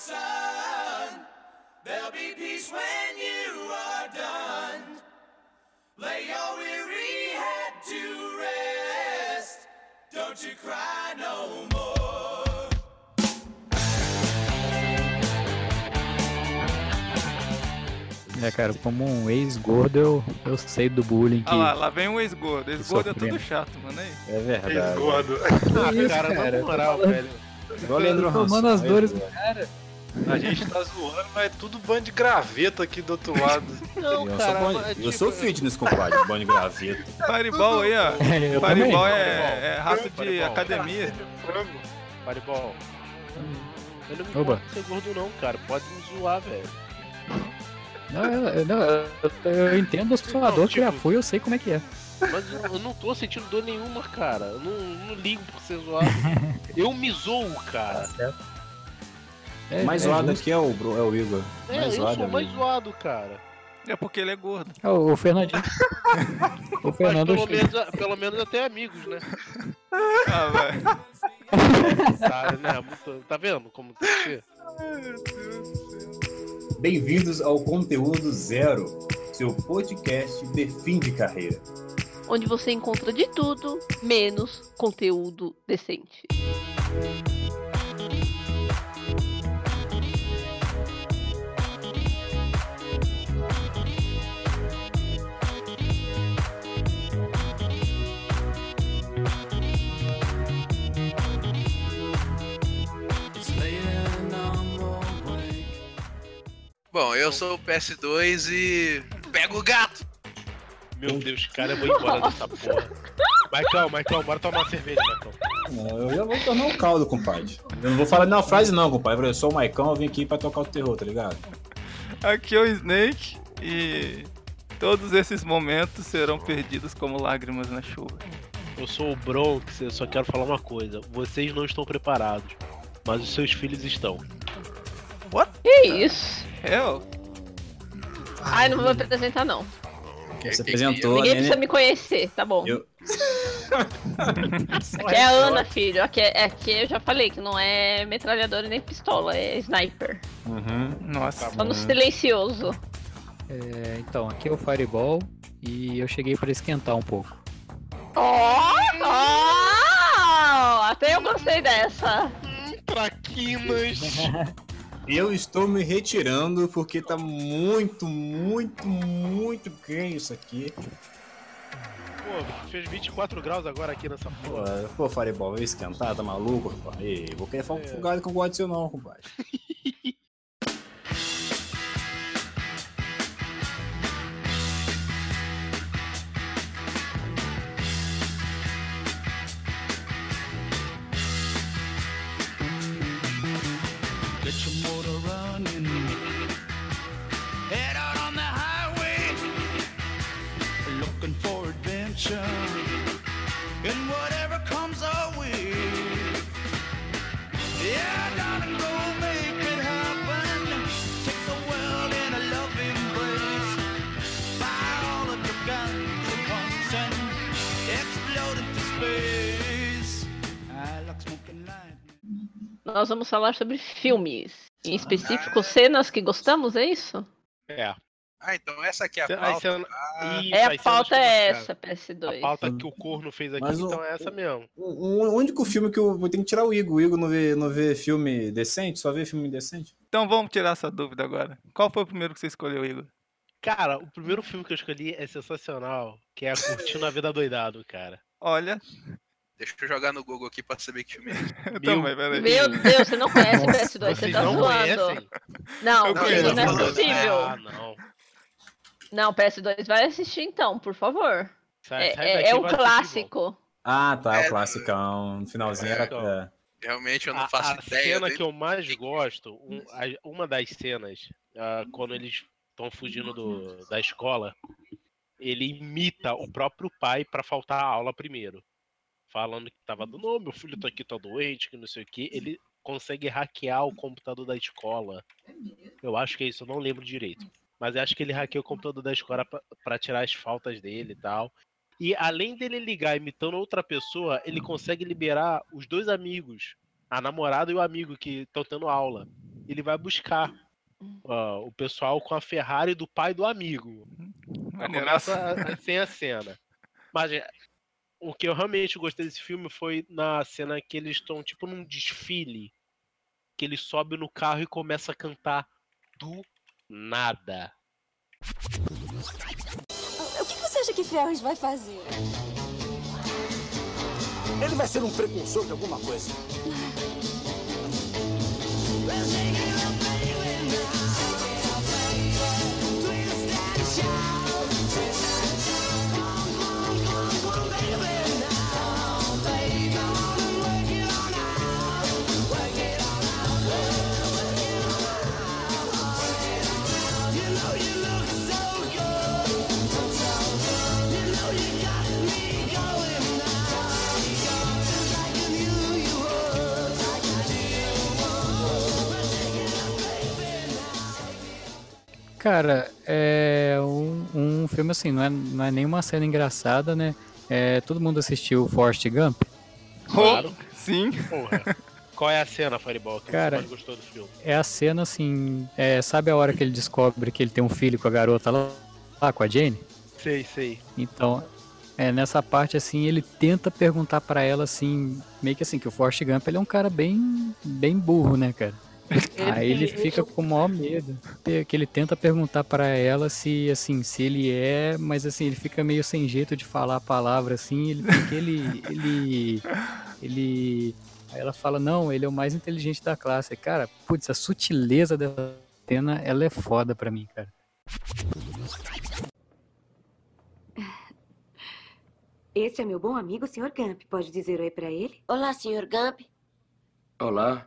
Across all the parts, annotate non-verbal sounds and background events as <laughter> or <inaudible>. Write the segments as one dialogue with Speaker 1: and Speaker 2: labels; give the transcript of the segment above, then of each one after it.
Speaker 1: son. There'll be peace when you are done. Lay your weary head to rest. Don't you cry no more.
Speaker 2: É, cara, como um ex-gordo, eu, eu sei do bullying que.
Speaker 3: Ah lá, lá vem um ex-gordo. Ex-gordo é tudo chato, mano. Aí.
Speaker 4: É verdade.
Speaker 5: Gordo.
Speaker 6: Ah, cara,
Speaker 2: cara?
Speaker 6: na moral, velho.
Speaker 4: Igual o Leandro
Speaker 2: Tomando as
Speaker 4: é
Speaker 2: dores do cara.
Speaker 5: A gente tá zoando, mas é tudo bando de graveto aqui do outro lado. <laughs>
Speaker 6: Não,
Speaker 4: Eu,
Speaker 6: cara,
Speaker 4: sou, bom-
Speaker 6: mas,
Speaker 4: eu
Speaker 6: tipo,
Speaker 4: sou fitness, compadre, bom de graveto. <laughs>
Speaker 3: Fireball aí, ó. <laughs>
Speaker 2: É, também.
Speaker 3: Fireball é, é rato de
Speaker 6: Fireball.
Speaker 3: academia.
Speaker 5: Frango.
Speaker 6: Fireball. Eu não me
Speaker 2: Oba.
Speaker 6: importo de ser gordo não, cara. Pode me zoar, velho.
Speaker 2: Não, eu, não, eu, eu entendo a sua
Speaker 6: Não,
Speaker 2: dor que já fui, eu sei como é que é.
Speaker 6: Mas eu, eu não tô sentindo dor nenhuma, cara. Eu não, não ligo por ser zoado. Eu me zoo, cara.
Speaker 2: É,
Speaker 4: mais
Speaker 2: é
Speaker 4: zoado
Speaker 2: justo.
Speaker 4: aqui é o, é o Igor.
Speaker 6: É,
Speaker 4: mais
Speaker 6: eu
Speaker 4: zoado
Speaker 6: sou
Speaker 4: é
Speaker 6: mais zoado, cara.
Speaker 3: É porque ele é gordo.
Speaker 2: É, o, o Fernandinho. <laughs> o Fernando
Speaker 6: pelo menos, pelo menos até amigos, né?
Speaker 3: Ah, velho.
Speaker 6: Tá, né? Muito- tá vendo como tem que ser?
Speaker 4: Bem-vindos ao Conteúdo Zero, seu podcast de fim de carreira.
Speaker 7: onde você encontra de tudo, menos conteúdo decente.
Speaker 8: Bom, eu sou o PS2 e. Pega o gato!
Speaker 6: Meu Deus, cara, eu vou embora dessa porra. Michael, Michael, bora tomar uma cerveja, Michael.
Speaker 4: Não, eu já vou tomar um caldo, compadre. Eu não vou falar nenhuma frase não, compadre. Eu sou o Maicão, eu vim aqui pra tocar o terror, tá ligado?
Speaker 3: Aqui é o Snake e todos esses momentos serão perdidos como lágrimas na chuva.
Speaker 6: Eu sou o Bronx, eu só quero falar uma coisa. Vocês não estão preparados, mas os seus filhos estão.
Speaker 7: Que isso?
Speaker 3: Eu?
Speaker 7: Ai, não vou me apresentar, não.
Speaker 4: Você
Speaker 8: que-
Speaker 4: apresentou,
Speaker 7: Ninguém
Speaker 4: né?
Speaker 7: precisa me conhecer, tá bom.
Speaker 4: Eu- <laughs>
Speaker 7: Aqui é a Ana, filho. Aqui, é- aqui eu já falei que não é metralhadora nem pistola, é sniper.
Speaker 4: Uhum.
Speaker 3: Nossa.
Speaker 7: Só no silencioso.
Speaker 2: É, então, aqui é o Fireball e eu cheguei pra esquentar um pouco.
Speaker 7: Ó! ó! Até eu gostei dessa.
Speaker 6: Traquinas! <laughs>
Speaker 4: Eu estou me retirando porque tá muito, muito, muito ganho isso aqui.
Speaker 6: Pô, fez 24 graus agora aqui nessa
Speaker 4: Pô,
Speaker 6: porra.
Speaker 4: pô Fireball, vai esquentar, tá maluco, compadre? Ei, vou querer falar
Speaker 6: É.
Speaker 4: um fugado que eu gosto de seu não, compadre. <laughs>
Speaker 7: Nós vamos falar sobre filmes. Em específico, cenas que gostamos, é isso?
Speaker 6: É.
Speaker 8: Ah, então essa aqui é a
Speaker 6: Cê-
Speaker 8: pauta. Ah,
Speaker 6: Isso,
Speaker 7: é, a
Speaker 6: cê
Speaker 7: pauta é essa,
Speaker 6: cara.
Speaker 7: PS2.
Speaker 6: A pauta que o corno fez aqui,
Speaker 4: Mas
Speaker 6: então é essa mesmo.
Speaker 4: O, o único filme que eu vou ter que tirar o Igor. O Igor não vê, não vê filme decente, só vê filme decente.
Speaker 3: Então vamos tirar essa dúvida agora. Qual foi o primeiro que você escolheu, Igor?
Speaker 6: Cara, o primeiro filme que eu escolhi é sensacional, que é Curtindo a Vida Doidado, cara.
Speaker 3: Olha,
Speaker 8: Deixa eu jogar no Google aqui pra saber que filme é esse.
Speaker 3: eu
Speaker 6: Meu
Speaker 3: também, peraí.
Speaker 7: Meu Deus, você não conhece
Speaker 4: Nossa,
Speaker 7: PS2, você tá
Speaker 6: não
Speaker 7: zoando.
Speaker 6: conhecem?
Speaker 7: Não,
Speaker 3: Eu
Speaker 7: não,
Speaker 3: conheço,
Speaker 7: não é
Speaker 8: falando,
Speaker 7: possível.
Speaker 6: Ah, não.
Speaker 7: Não, PS2 vai assistir então, por favor.
Speaker 6: Sai,
Speaker 7: É,
Speaker 6: sai
Speaker 7: é- é o clássico.
Speaker 4: Ah, tá,
Speaker 8: É,
Speaker 4: o classicão. No finalzinho era.
Speaker 6: então.
Speaker 4: é.
Speaker 8: Realmente eu
Speaker 6: A,
Speaker 8: não faço
Speaker 6: a
Speaker 8: ideia.
Speaker 6: cena
Speaker 8: dele.
Speaker 6: que eu mais gosto, um- a- uma das cenas, ah, quando eles estão fugindo do- da escola, ele imita o próprio pai pra faltar a aula primeiro. Falando que tava do não, meu filho tá aqui, tá doente, que não sei o que. Ele consegue hackear o computador da escola. Eu acho que é isso, eu não lembro direito. Mas eu acho que ele hackeia o computador da escola pra- pra tirar as faltas dele e tal. E além dele ligar imitando outra pessoa, ele consegue liberar os dois amigos, a namorada e o amigo que estão tendo aula. ele vai buscar ó, o pessoal com a Ferrari do pai do amigo. Começa a- sem a cena. Mas é, o que eu realmente gostei desse filme foi na cena que eles estão tipo num desfile. Que ele sobe no carro e começa a cantar do nada.
Speaker 9: O que você acha que Ferris vai fazer?
Speaker 10: Ele vai ser um precursor de alguma coisa. <laughs>
Speaker 2: Cara, é um, um filme assim, não é, não é nenhuma cena engraçada, né? É, todo mundo assistiu Forrest Gump?
Speaker 6: Claro.
Speaker 3: Sim.
Speaker 6: Porra. Qual é a cena, Fireball, que
Speaker 2: Cara,
Speaker 6: você mais gostou do filme?
Speaker 2: É a cena assim. é, sabe a hora que ele descobre que ele tem um filho com a garota lá, lá com a Jane?
Speaker 6: Sei, sei.
Speaker 2: Então, é, nessa parte assim, ele tenta perguntar pra ela assim, meio que assim, que o Forrest Gump ele é um cara bem, bem burro, né, cara? <laughs> Aí ele fica com o maior <laughs> medo, que ele tenta perguntar pra ela se assim, se ele é, mas assim, ele fica meio sem jeito de falar a palavra assim, ele ele ele ele Aí ela fala: "Não, ele é o mais inteligente da classe". Cara, putz, a sutileza dessa cena, ela é foda pra mim, cara.
Speaker 11: Esse é meu bom amigo, Sr. Gump. Pode dizer oi pra ele?
Speaker 12: Olá, Sr. Gump.
Speaker 10: Olá.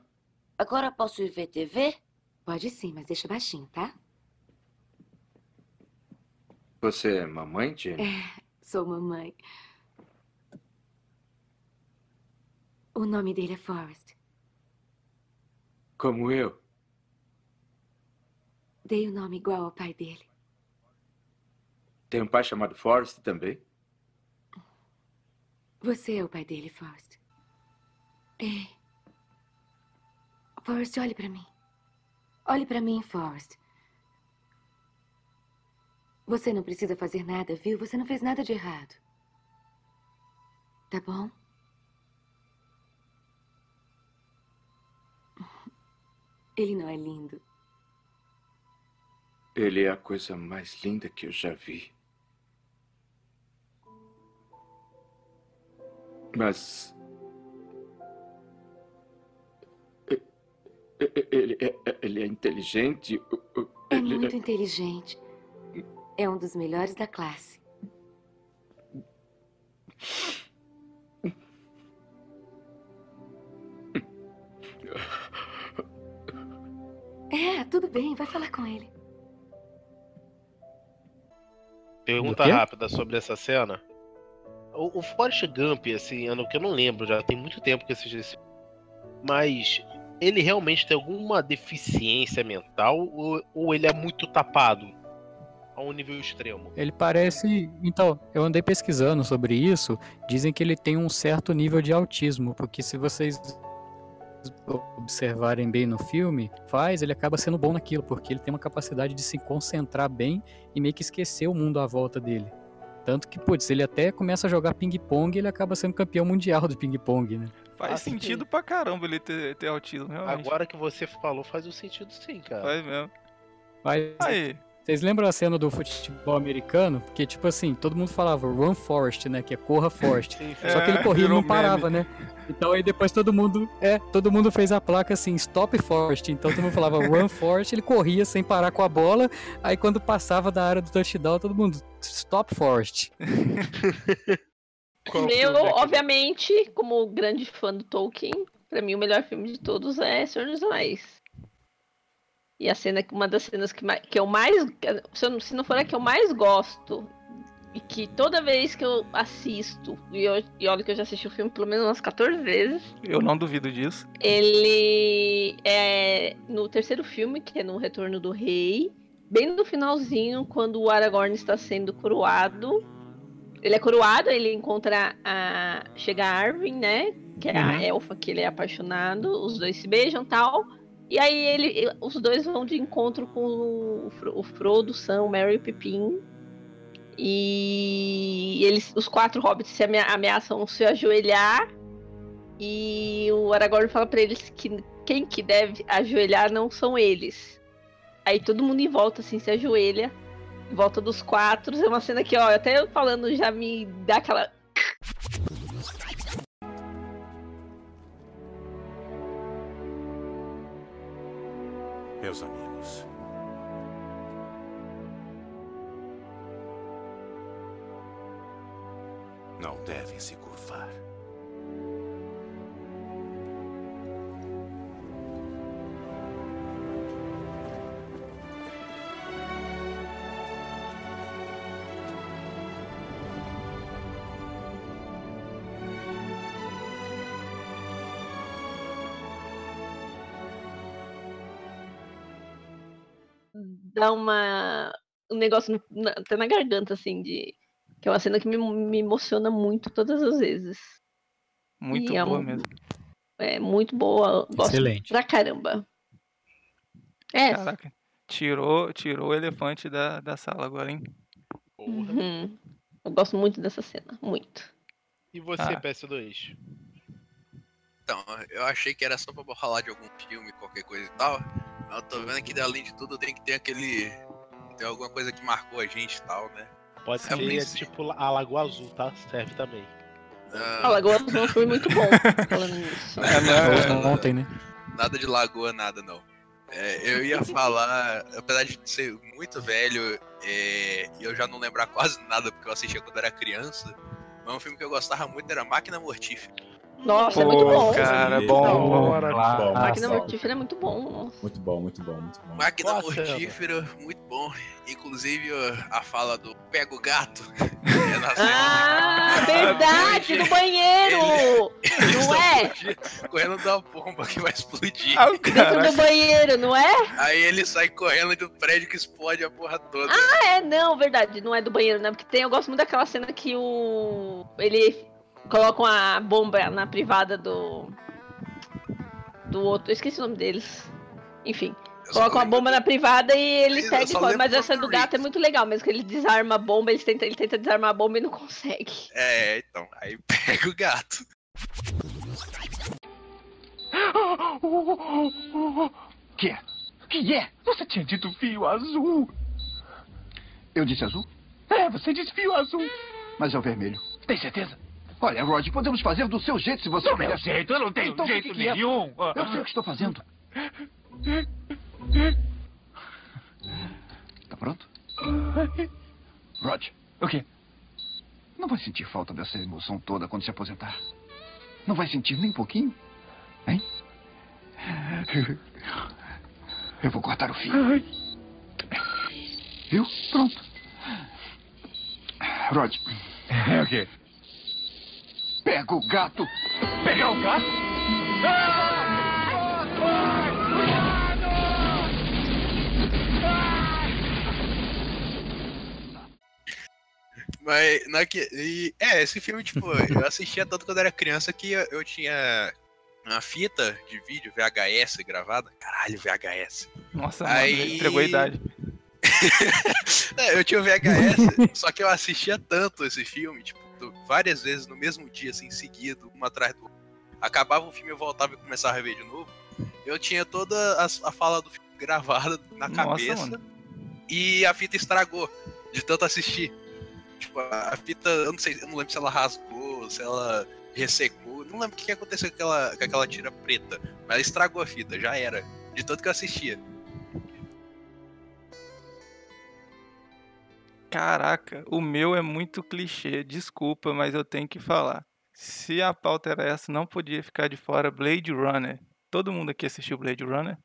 Speaker 12: Agora posso ir ver TV?
Speaker 11: Pode sim, mas deixa baixinho, tá?
Speaker 10: Você é mamãe, Jenny?
Speaker 11: É, sou mamãe. O nome dele é Forrest.
Speaker 10: Como eu.
Speaker 11: Dei o nome igual ao pai dele.
Speaker 10: Tem um pai chamado Forrest também?
Speaker 11: Você é o pai dele, Forrest. Ei. Forrest, olhe pra mim. Olhe pra mim, Forrest. Você não precisa fazer nada, viu? Você não fez nada de errado. Tá bom? Ele não é lindo.
Speaker 10: Ele é a coisa mais linda que eu já vi. Mas. Ele é, ele é inteligente.
Speaker 11: É
Speaker 10: ele
Speaker 11: muito inteligente. É um dos melhores da classe. É, tudo bem, vai falar com ele.
Speaker 6: Pergunta rápida sobre essa cena. O, o Forrest Gump, assim, ano que eu não lembro, já tem muito tempo que eu assisti esse Mas ele realmente tem alguma deficiência mental ou, ou ele é muito tapado a um nível extremo?
Speaker 2: Ele parece. Então, eu andei pesquisando sobre isso. Dizem que ele tem um certo nível de autismo, porque se vocês observarem bem no filme, faz, ele acaba sendo bom naquilo, porque ele tem uma capacidade de se concentrar bem e meio que esquecer o mundo à volta dele. Tanto que, putz, ele até começa a jogar ping-pong e ele acaba sendo campeão mundial do ping-pong, né?
Speaker 3: Faz
Speaker 6: Assim,
Speaker 3: sentido pra caramba ele ter, ter autismo, realmente.
Speaker 6: Agora que você falou, faz o sentido sim, cara.
Speaker 3: Faz mesmo.
Speaker 2: Mas,
Speaker 3: Aí,
Speaker 2: Vocês lembram a cena do futebol americano? Porque, tipo assim, todo mundo falava Run Forest, né? Que é corra Forest. <laughs> Só que ele
Speaker 3: É,
Speaker 2: corria e não parava, né? Então aí depois todo mundo, é, todo mundo fez a placa assim, Stop Forest. Então todo mundo falava Run <laughs> Forest, ele corria sem parar com a bola. Aí quando passava da área do touchdown, todo mundo Stop Forest. <laughs>
Speaker 6: Qual
Speaker 7: Eu,
Speaker 6: filme é que-
Speaker 7: obviamente, como grande fã do Tolkien, pra mim o melhor filme de todos é Senhor dos Anéis. E a cena, uma das cenas que, que eu mais. Se, eu não- se não for a que eu mais gosto, e que toda vez que eu assisto, e, eu, e olha que eu já assisti o filme pelo menos umas 14 vezes,
Speaker 3: eu não duvido disso.
Speaker 7: ele é no terceiro filme, que é no Retorno do Rei, bem no finalzinho, quando o Aragorn está sendo coroado. Ele é coroado, ele encontra a. Chega a Arwen, né? Que é
Speaker 3: Uhum.
Speaker 7: a elfa que ele é apaixonado. Os dois se beijam e tal. E aí ele, os dois vão de encontro com o, Fro- o Frodo, Sam, o Merry e o Pippin. E eles, os quatro hobbits se amea- ameaçam se ajoelhar. E o Aragorn fala pra eles que quem que deve ajoelhar não são eles. Aí todo mundo em volta assim se ajoelha. Volta dos quatro. É uma cena que, ó, até eu falando já me dá aquela.
Speaker 13: Meus amigos. Não devem se curvar.
Speaker 7: Dá uma um negócio no- na- até na garganta assim de que é uma cena que me, me emociona muito todas as vezes.
Speaker 3: Muito
Speaker 7: E é
Speaker 3: boa
Speaker 7: um-
Speaker 3: mesmo.
Speaker 7: É muito boa, gosto
Speaker 2: Excelente.
Speaker 7: pra caramba. É,
Speaker 3: Caraca. Tirou, tirou o elefante da, da sala agora, hein?
Speaker 7: uhum. eu gosto muito dessa cena, muito.
Speaker 6: E você,
Speaker 3: Ah.
Speaker 6: PS2?
Speaker 8: Então, eu achei que era só pra falar de algum filme, qualquer coisa e tal. Eu tô vendo que além de tudo tem que ter aquele. Tem alguma coisa que marcou a gente e tal, né?
Speaker 6: Pode
Speaker 8: É
Speaker 6: ser
Speaker 8: Prince.
Speaker 6: tipo a Lagoa Azul, tá? Serve também.
Speaker 7: A Lagoa Azul é filme muito bom, <laughs> falando nisso.
Speaker 3: É, não,
Speaker 2: Falou ontem, né?
Speaker 8: Nada de lagoa, nada não. É, eu ia falar, apesar de ser muito velho é, e eu já não lembrar quase nada porque eu assistia quando era criança, mas um filme que eu gostava muito era Máquina Mortífera.
Speaker 7: Nossa, é muito bom.
Speaker 3: cara,
Speaker 4: Sim,
Speaker 3: bom.
Speaker 4: bom,
Speaker 3: bom.
Speaker 4: claro.
Speaker 7: A Máquina
Speaker 4: Nossa.
Speaker 7: Mortífera é muito bom. nossa.
Speaker 4: Muito bom, muito bom, muito bom.
Speaker 8: Máquina
Speaker 6: Qual a cena?
Speaker 8: Mortífera, muito bom. Inclusive a, fala do Pega o Gato. <laughs> é.
Speaker 7: Ah, verdade, no banheiro! <laughs>
Speaker 8: Eles
Speaker 7: Não
Speaker 8: tão
Speaker 7: é?
Speaker 8: fugindo, Correndo da bomba que vai explodir.
Speaker 3: Ah,
Speaker 7: Dentro do banheiro, não é?
Speaker 8: Aí ele sai correndo do prédio que explode a porra toda.
Speaker 7: Ah, é, não, verdade, não é do banheiro, né? Porque tem, eu gosto muito daquela cena que o. Ele coloca uma bomba na privada do. Do outro. Eu esqueci o nome deles. Enfim.
Speaker 8: Eu
Speaker 7: Coloca uma
Speaker 8: lembro
Speaker 7: bomba na privada e ele
Speaker 8: Eu
Speaker 7: pega e corre.
Speaker 8: lembro
Speaker 7: Mas essa do gato é muito legal, mesmo que ele desarma a bomba, ele tenta, ele tenta desarmar a bomba e não consegue.
Speaker 8: É, então. Aí <laughs> pega o gato.
Speaker 14: Que é? Que é? Você tinha dito fio azul. Eu disse azul? É, você disse fio azul. Mas é o vermelho. Tem certeza? Olha, Rod, podemos fazer do seu jeito se você
Speaker 15: Do meu jeito? Eu não tenho
Speaker 14: Então, o
Speaker 15: jeito
Speaker 14: que que é?
Speaker 15: nenhum.
Speaker 14: Eu sei o que estou fazendo. Tá pronto? Rod. O quê? Não vai sentir falta dessa emoção toda quando se aposentar? Não vai sentir nem um pouquinho? Hein? Eu vou cortar o fio. Viu? Pronto. Rod.
Speaker 15: É o quê?
Speaker 14: Pega o gato.
Speaker 15: Pegar o gato?
Speaker 8: Mas na que. e- é, esse filme, tipo, eu assistia tanto quando era criança que eu, eu tinha uma fita de vídeo VHS gravada. Caralho, VHS.
Speaker 3: Nossa,
Speaker 8: Aí-
Speaker 3: mano, entregou a idade. <laughs>
Speaker 8: É, eu tinha o VHS, só que eu assistia tanto esse filme, tipo, várias vezes no mesmo dia, assim, seguido, um atrás do outro. Acabava o filme, eu voltava e começava a ver de novo. Eu tinha toda a, a fala do filme gravada na
Speaker 3: Nossa,
Speaker 8: cabeça.
Speaker 3: mano.
Speaker 8: E a fita estragou, de tanto assistir. Tipo, a fita, eu não sei, eu não lembro se ela rasgou, se ela ressecou. Não lembro o que que aconteceu com aquela, com aquela tira preta. Mas ela estragou a fita, já era. De tanto que eu assistia.
Speaker 3: Caraca, o meu é muito clichê, desculpa, mas eu tenho que falar. Se a pauta era essa, não podia ficar de fora Blade Runner. Todo mundo aqui assistiu Blade Runner?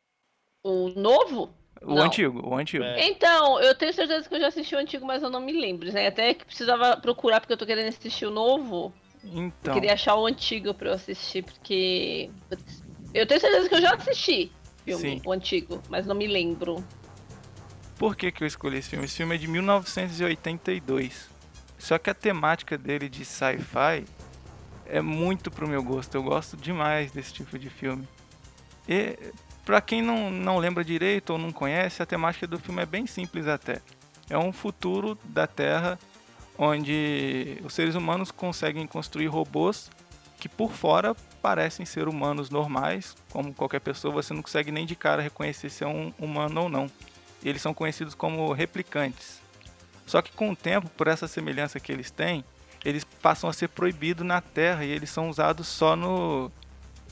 Speaker 7: O novo?
Speaker 3: O
Speaker 7: Não.
Speaker 3: antigo, o antigo.
Speaker 7: Então, eu tenho certeza que eu já assisti o antigo, mas eu não me lembro, né? Até que precisava procurar, porque eu tô querendo assistir o novo. Eu
Speaker 3: Então,
Speaker 7: queria achar o antigo pra eu assistir, porque. Eu tenho certeza que eu já assisti filme,
Speaker 3: Sim.
Speaker 7: o antigo, mas não me lembro.
Speaker 3: Por que, que eu escolhi esse filme? Esse filme é de 1982. Só que a temática dele de sci-fi é muito pro meu gosto. Eu gosto demais desse tipo de filme. E Pra quem não, não lembra direito ou não conhece, a temática do filme é bem simples até. É um futuro da Terra onde os seres humanos conseguem construir robôs que por fora parecem ser humanos normais, como qualquer pessoa, você não consegue nem de cara reconhecer se é um humano ou não. E eles são conhecidos como replicantes. Só que com o tempo, por essa semelhança que eles têm, eles passam a ser proibidos na Terra e eles são usados só no,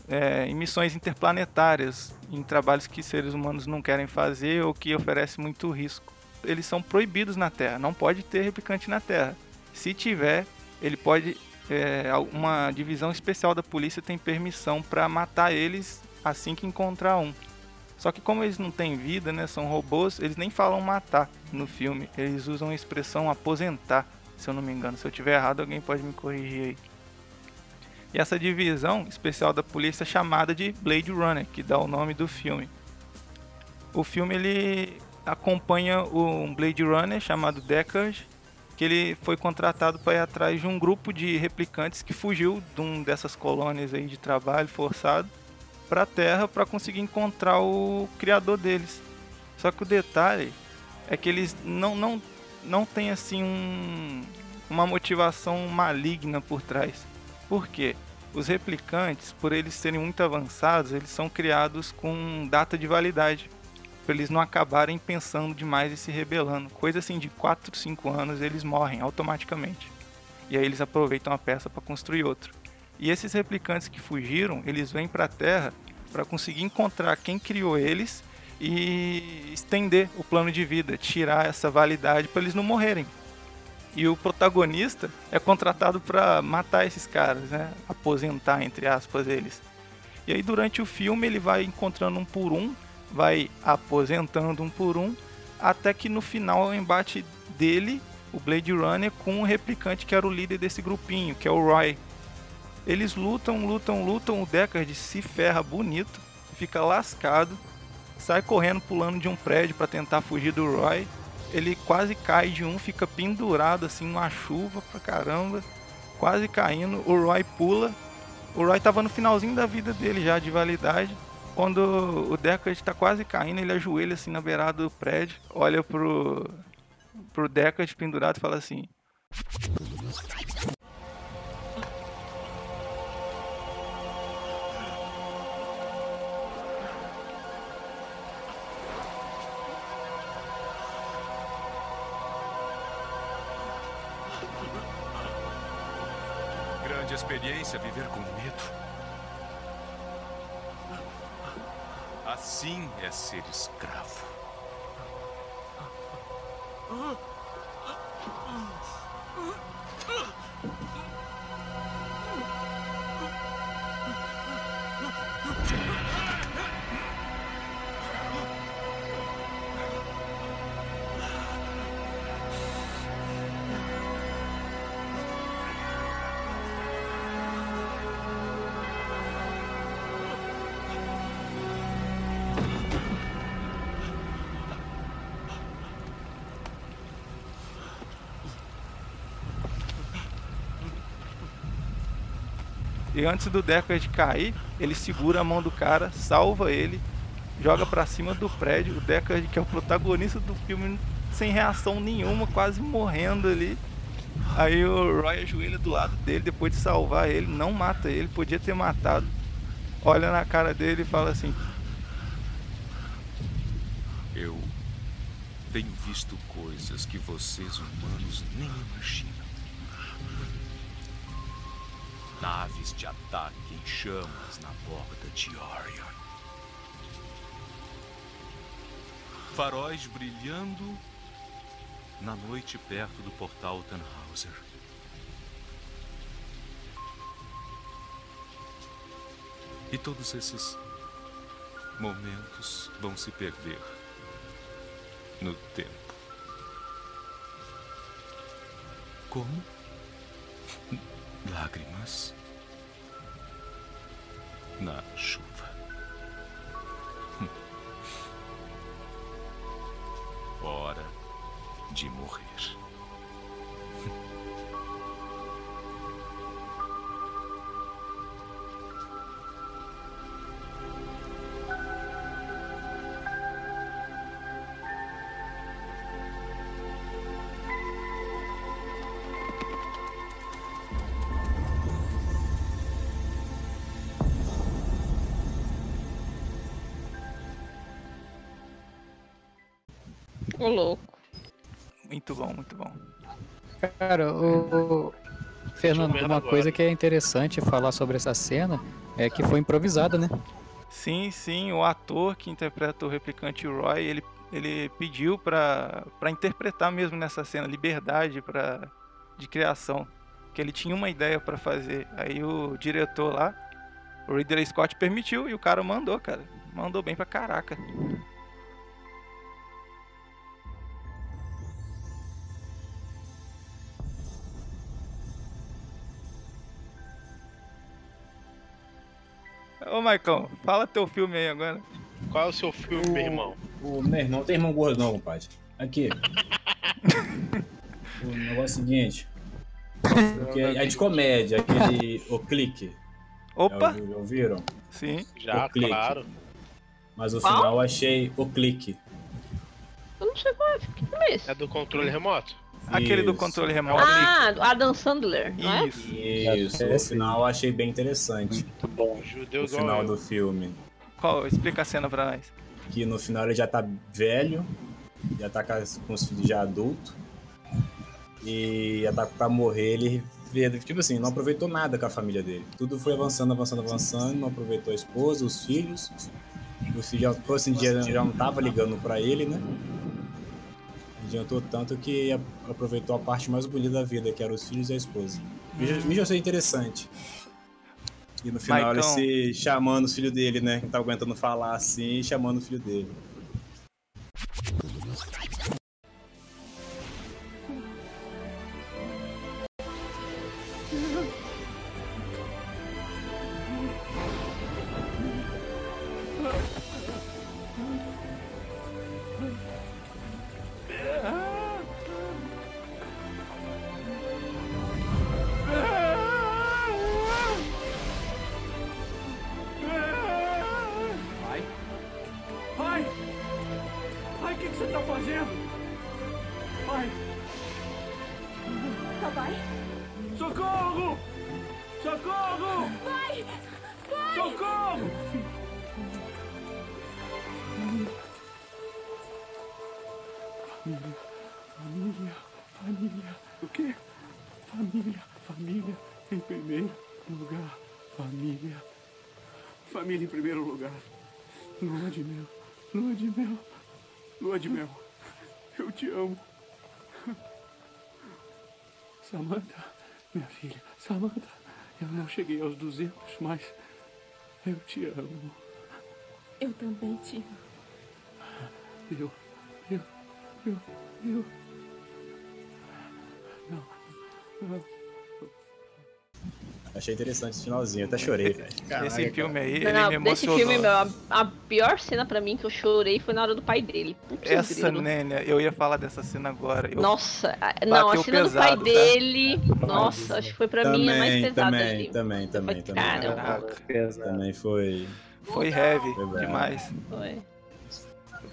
Speaker 3: é, em missões interplanetárias, em trabalhos que seres humanos não querem fazer ou que oferecem muito risco. Eles são proibidos na Terra, não pode ter replicante na Terra. Se tiver, ele pode. É, uma divisão especial da polícia tem permissão para matar eles assim que encontrar um. Só que como eles não têm vida, né, são robôs, eles nem falam matar no filme. Eles usam a expressão aposentar, se eu não me engano. Se eu tiver errado, alguém pode me corrigir aí. E essa divisão especial da polícia é chamada de Blade Runner, que dá o nome do filme. O filme ele acompanha um Blade Runner chamado Deckard, que ele foi contratado para ir atrás de um grupo de replicantes que fugiu de um dessas colônias aí de trabalho forçado para a Terra para conseguir encontrar o criador deles. Só que o detalhe é que eles não não não tem assim um, uma motivação maligna por trás. Por quê? Os replicantes, por eles serem muito avançados, eles são criados com data de validade. Para eles não acabarem pensando demais e se rebelando. Coisa assim de 4, 5 anos eles morrem automaticamente. E aí eles aproveitam a peça para construir outro. E esses replicantes que fugiram, eles vêm para a Terra para conseguir encontrar quem criou eles e estender o plano de vida, tirar essa validade para eles não morrerem. E o protagonista é contratado para matar esses caras, né? Aposentar, entre aspas, eles. E aí durante o filme ele vai encontrando um por um, vai aposentando um por um, até que no final o embate dele, o Blade Runner, com o replicante que era o líder desse grupinho, que é o Roy. Eles lutam, lutam, lutam, o Deckard se ferra bonito, fica lascado, sai correndo pulando de um prédio para tentar fugir do Roy ele quase cai de um, fica pendurado assim numa chuva pra caramba, quase caindo. O Roy pula. O Roy tava no finalzinho da vida dele já de validade. Quando o Deckard tá quase caindo, ele ajoelha assim na beirada do prédio, olha pro pro Deckard pendurado e fala assim:
Speaker 13: experiência viver com medo. Assim é ser escravo.
Speaker 3: E antes do Deckard cair, ele segura a mão do cara, salva ele, joga pra cima do prédio. O Deckard, que é o protagonista do filme, sem reação nenhuma, quase morrendo ali. Aí o Roy ajoelha do lado dele depois de salvar ele, não mata ele, podia ter matado. Olha na cara dele e fala assim:
Speaker 13: Eu tenho visto coisas que vocês humanos nem imaginam. Naves de ataque em chamas na borda de Orion. Faróis brilhando na noite perto do portal Tannhauser. E todos esses momentos vão se perder no tempo. Como? Lágrimas na chuva. <laughs> Hora de morrer.
Speaker 3: Muito bom, muito bom.
Speaker 2: Cara, o, Fernando, uma coisa que é interessante falar sobre essa cena é que foi improvisada, né?
Speaker 3: Sim, sim, o ator que interpreta o replicante Roy, ele, ele pediu pra, pra interpretar mesmo nessa cena, liberdade pra, de criação. Que ele tinha uma ideia pra fazer. Aí o diretor lá, o Ridley Scott, permitiu e o cara mandou, cara. Mandou bem pra caraca. Ô Marcão, fala teu filme aí agora.
Speaker 6: Qual é o seu filme, meu irmão?
Speaker 4: O meu irmão tem irmão gordo não, compadre. Aqui. <laughs> o negócio é o seguinte. Porque é de comédia, aquele. O clique.
Speaker 3: Opa!
Speaker 4: Já ouvi- ouviram?
Speaker 3: Sim.
Speaker 6: Já,
Speaker 4: O clique.
Speaker 6: claro.
Speaker 4: Mas o final eu achei o clique.
Speaker 7: Eu não sei qual é. Que é esse?
Speaker 6: É do controle remoto?
Speaker 3: Aquele do
Speaker 4: Isso.
Speaker 3: controle remoto.
Speaker 7: Ah, do Adam Sandler, não é?
Speaker 3: Isso.
Speaker 4: Isso, o final eu achei bem interessante.
Speaker 6: Muito bom. Judeu
Speaker 4: O final do filme.
Speaker 3: Qual? Explica a cena pra nós.
Speaker 4: Que no final ele já tá velho, já tá com os filhos já adulto. E já tá pra morrer, ele tipo assim, não aproveitou nada com a família dele. Tudo foi avançando, avançando, avançando, não aproveitou a esposa, os filhos. Os filhos já, por assim dia, já não tava ligando pra ele, né? Adiantou tanto que aproveitou a parte mais bonita da vida, que eram os filhos e a esposa. Me já achei interessante. E no final
Speaker 3: Maicon.
Speaker 4: ele se chamando os filhos dele, né? Que tá aguentando falar assim, chamando o filho dele.
Speaker 15: Samantha, eu não cheguei aos 200, mas eu te amo.
Speaker 9: Eu também te amo.
Speaker 15: Eu, eu, eu, eu. Não, não.
Speaker 4: Achei interessante esse finalzinho, eu até chorei, velho. Caraca,
Speaker 3: Esse filme aí,
Speaker 7: Não,
Speaker 3: ele me
Speaker 7: desse
Speaker 3: emocionou.
Speaker 7: filme, meu, a, a pior cena pra mim que eu chorei foi na hora do pai dele. Putz,
Speaker 3: Essa. Nênia, eu ia falar dessa cena agora. Eu-
Speaker 7: Nossa, a- não, a cena do pai
Speaker 3: pesado, tá?
Speaker 7: dele. Nossa, acho que foi pra mim a mais
Speaker 4: Também,
Speaker 7: pesada
Speaker 4: também,
Speaker 7: ali.
Speaker 4: também, também, também.
Speaker 7: Caramba.
Speaker 4: Também foi.
Speaker 3: Foi heavy
Speaker 4: Foi
Speaker 3: demais.
Speaker 7: Foi.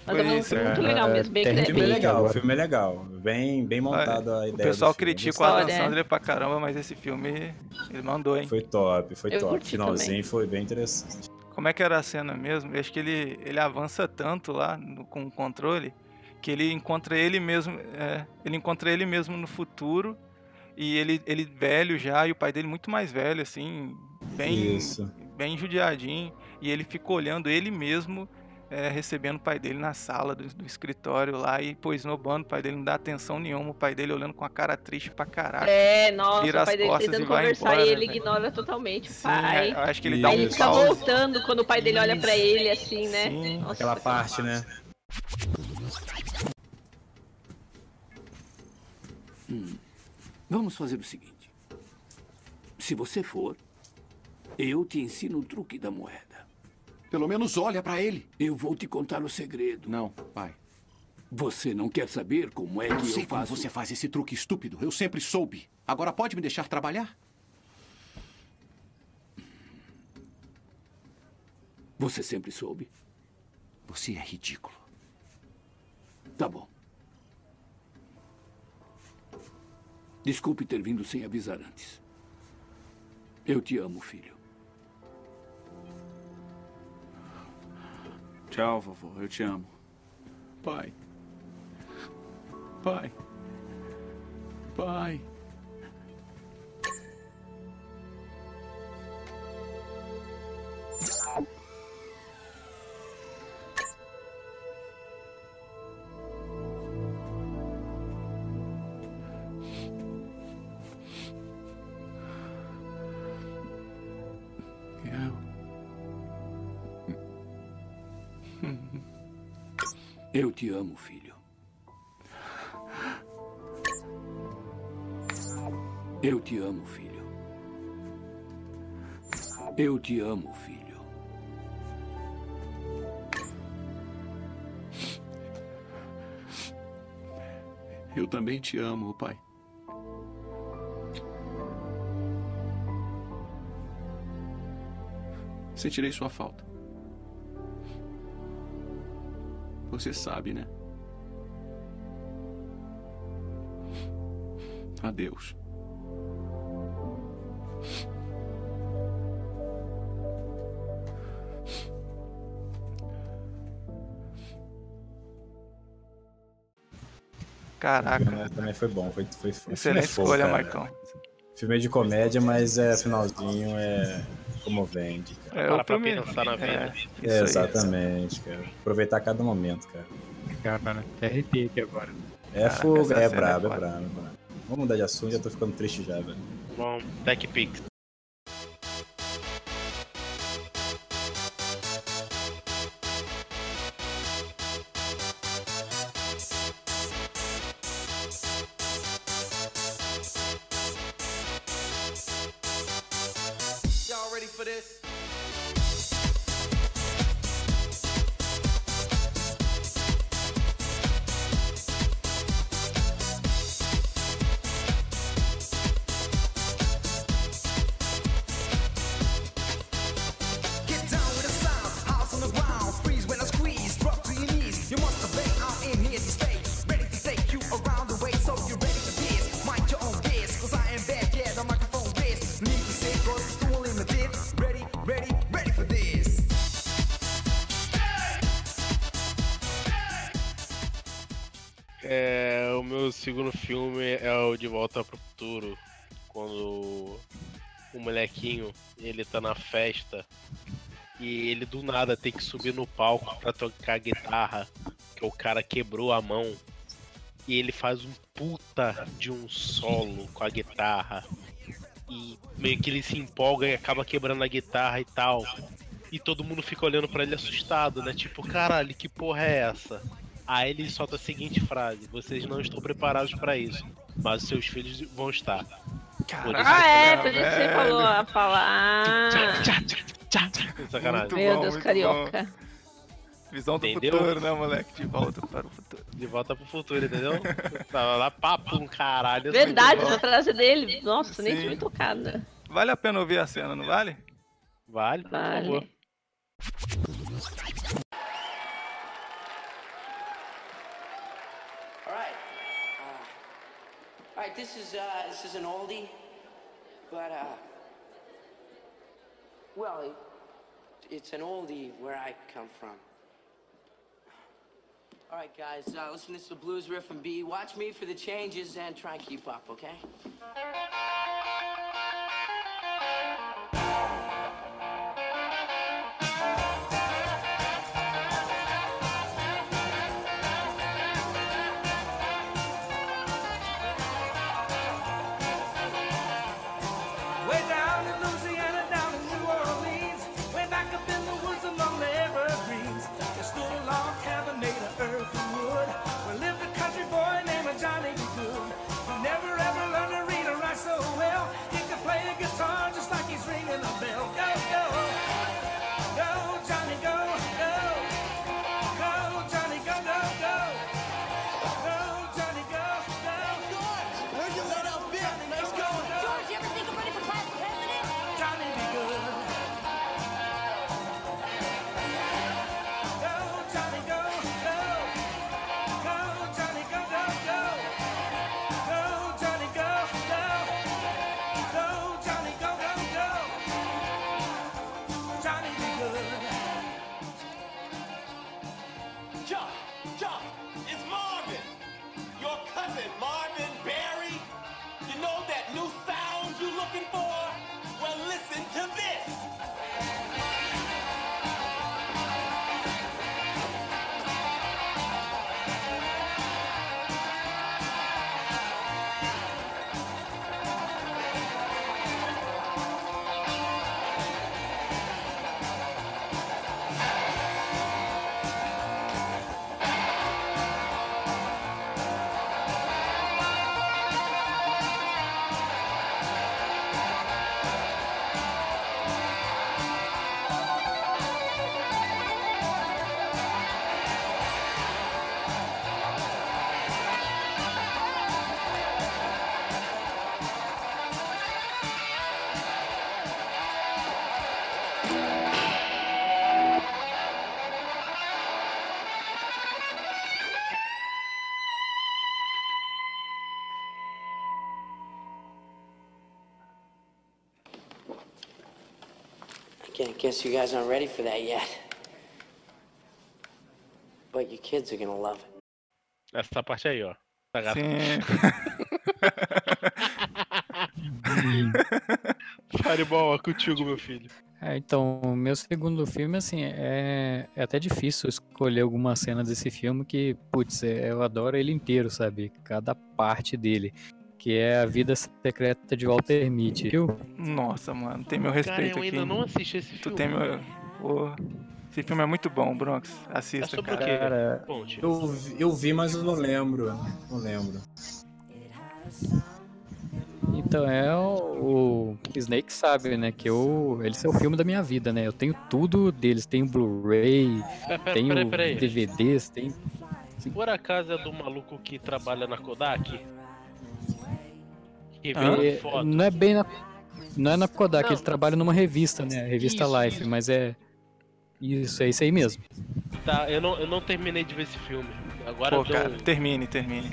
Speaker 3: Foi
Speaker 7: Mas é um
Speaker 3: isso,
Speaker 7: filme muito
Speaker 3: cara.
Speaker 7: legal mesmo, bem
Speaker 4: O filme é
Speaker 7: criativo.
Speaker 4: legal, o filme é legal. Bem, bem montado a
Speaker 3: O
Speaker 4: ideia.
Speaker 3: pessoal
Speaker 4: do filme.
Speaker 3: critica o Adam. Sandler pra caramba, mas esse filme ele mandou, hein?
Speaker 4: Foi top, foi
Speaker 7: Eu
Speaker 4: top.
Speaker 7: curti
Speaker 4: Finalzinho
Speaker 7: também.
Speaker 4: foi bem interessante.
Speaker 3: Como é que era a cena mesmo? Eu acho que ele, ele avança tanto lá no- com o controle que ele encontra ele mesmo, é, ele encontra ele mesmo no futuro e ele, ele velho já e o pai dele muito mais velho assim, bem
Speaker 4: Isso.
Speaker 3: bem judiadinho e ele fica olhando ele mesmo é, recebendo o pai dele na sala do, do escritório lá e pô, esnobando o pai dele, não dá atenção nenhuma, o pai dele olhando com a cara triste pra caraca.
Speaker 7: É, nossa,
Speaker 3: Vira
Speaker 7: o pai dele tentando
Speaker 3: e
Speaker 7: conversar
Speaker 3: embora,
Speaker 7: e ele
Speaker 3: velho.
Speaker 7: ignora totalmente o
Speaker 3: Sim,
Speaker 7: pai.
Speaker 3: eu acho que ele dá
Speaker 7: Aí
Speaker 3: um
Speaker 7: ele fica
Speaker 3: pause.
Speaker 7: voltando quando o pai dele olha pra ele assim, né?
Speaker 3: Sim.
Speaker 7: Nossa,
Speaker 4: Aquela parte, né?
Speaker 14: Hum. Vamos fazer o seguinte. Se você for, eu te ensino o truque da moeda.
Speaker 15: Pelo menos olha pra ele.
Speaker 14: Eu vou te contar o segredo.
Speaker 15: Não, pai.
Speaker 14: Você não quer saber como é
Speaker 15: eu
Speaker 14: que eu
Speaker 15: como
Speaker 14: faço?
Speaker 15: você faz esse truque estúpido. Eu sempre soube. Agora pode me deixar trabalhar?
Speaker 14: Você sempre soube?
Speaker 15: Você é ridículo.
Speaker 14: Tá bom. Desculpe ter vindo sem avisar antes. Eu te amo, filho.
Speaker 15: Tchau, vovô. Eu te amo. Pai. Pai. Pai. Eu te amo, filho. Eu te amo, filho. Eu te amo, filho. Eu também te amo, pai. Sentirei sua falta. Você sabe, né? Adeus.
Speaker 3: Caraca.
Speaker 4: Também- foi bom. Foi, foi, foi
Speaker 3: Excelente escolha,
Speaker 4: cara.
Speaker 3: Marcão.
Speaker 4: Filme de comédia, mas é finalzinho é comovente, cara.
Speaker 3: É,
Speaker 6: pra pensar na vida.
Speaker 3: é,
Speaker 4: É,
Speaker 3: aí.
Speaker 4: exatamente, cara. Aproveitar cada momento, cara.
Speaker 2: Cara, até arrepiei aqui agora.
Speaker 4: É fogo, é
Speaker 3: cena
Speaker 4: brabo,
Speaker 3: é
Speaker 4: é brabo, é brabo. Vamos mudar de assunto, já tô ficando triste já, velho.
Speaker 6: Bom, Tech Volta pro Futuro, quando o molequinho ele tá na festa e ele do nada tem que subir no palco pra tocar guitarra, que o cara quebrou a mão e ele faz um puta de um solo com a guitarra e meio que ele se empolga e acaba quebrando a guitarra e tal. E todo mundo fica olhando pra ele assustado, né? Tipo, caralho, que porra é essa? Aí ele solta a seguinte frase: Vocês não estão preparados pra isso, mas os seus filhos vão estar. Isso
Speaker 7: Ah, é, por isso que você falou a falar.
Speaker 6: Sacanagem.
Speaker 3: Muito
Speaker 7: Meu
Speaker 3: bom,
Speaker 7: Deus, carioca.
Speaker 3: Visão do
Speaker 6: Entendeu?
Speaker 3: futuro, né, moleque? De volta para o futuro.
Speaker 6: De volta pro futuro, entendeu? Tava lá, papo, um caralho.
Speaker 7: Verdade,
Speaker 3: bom.
Speaker 7: essa frase dele. Nossa, nem
Speaker 3: Sim.
Speaker 7: tinha me tocado.
Speaker 3: Vale a pena ouvir a cena, não vale?
Speaker 6: Vale, por
Speaker 7: Vale.
Speaker 6: favor.
Speaker 16: All right. This is uh, this is an oldie, but uh, well, it, it's an oldie where I come from. All right, guys. Uh, listen. This is a blues riff and B. Watch me for the changes and try and keep up. Okay. Guess you guys aren't ready for that yet. But your kids are gonna love it.
Speaker 6: Essa parte aí, ó. Tá gato. <laughs> Fireball, é contigo, meu filho.
Speaker 2: É, então, o meu segundo filme, assim, é, é até difícil escolher alguma cena desse filme que, putz, é- eu adoro ele inteiro, sabe? Cada parte dele. Que é A Vida Secreta de Walter Mitty, viu?
Speaker 3: Nossa, mano, tem meu
Speaker 6: Cara,
Speaker 3: respeito
Speaker 6: eu ainda
Speaker 3: aqui.
Speaker 6: não assisti esse
Speaker 3: Tu
Speaker 6: filme.
Speaker 3: tem meu. Pô, esse filme é muito bom, Bronx. Assista,
Speaker 6: É sobre o
Speaker 3: cara.
Speaker 2: Cara.
Speaker 4: Eu, vi- eu vi, mas eu não lembro. Não lembro.
Speaker 2: Então, é o, o Snake sabe, né? Que eu, esse é o filme da minha vida, né? Eu tenho tudo deles. Tenho Blu-ray,
Speaker 6: Pera, <laughs> pera,
Speaker 2: tenho. DVDs, tem...
Speaker 6: Por acaso é do maluco que trabalha na Kodak? Que foto.
Speaker 2: não é bem na... Não é na Kodak,
Speaker 6: Não.
Speaker 2: ele trabalha numa revista, né? A revista
Speaker 6: Isso,
Speaker 2: Life, mas é... Isso, é isso aí mesmo.
Speaker 6: Tá, eu não, eu não terminei de ver esse filme. Agora
Speaker 3: Pô,
Speaker 6: deu-
Speaker 3: cara, termine, termine.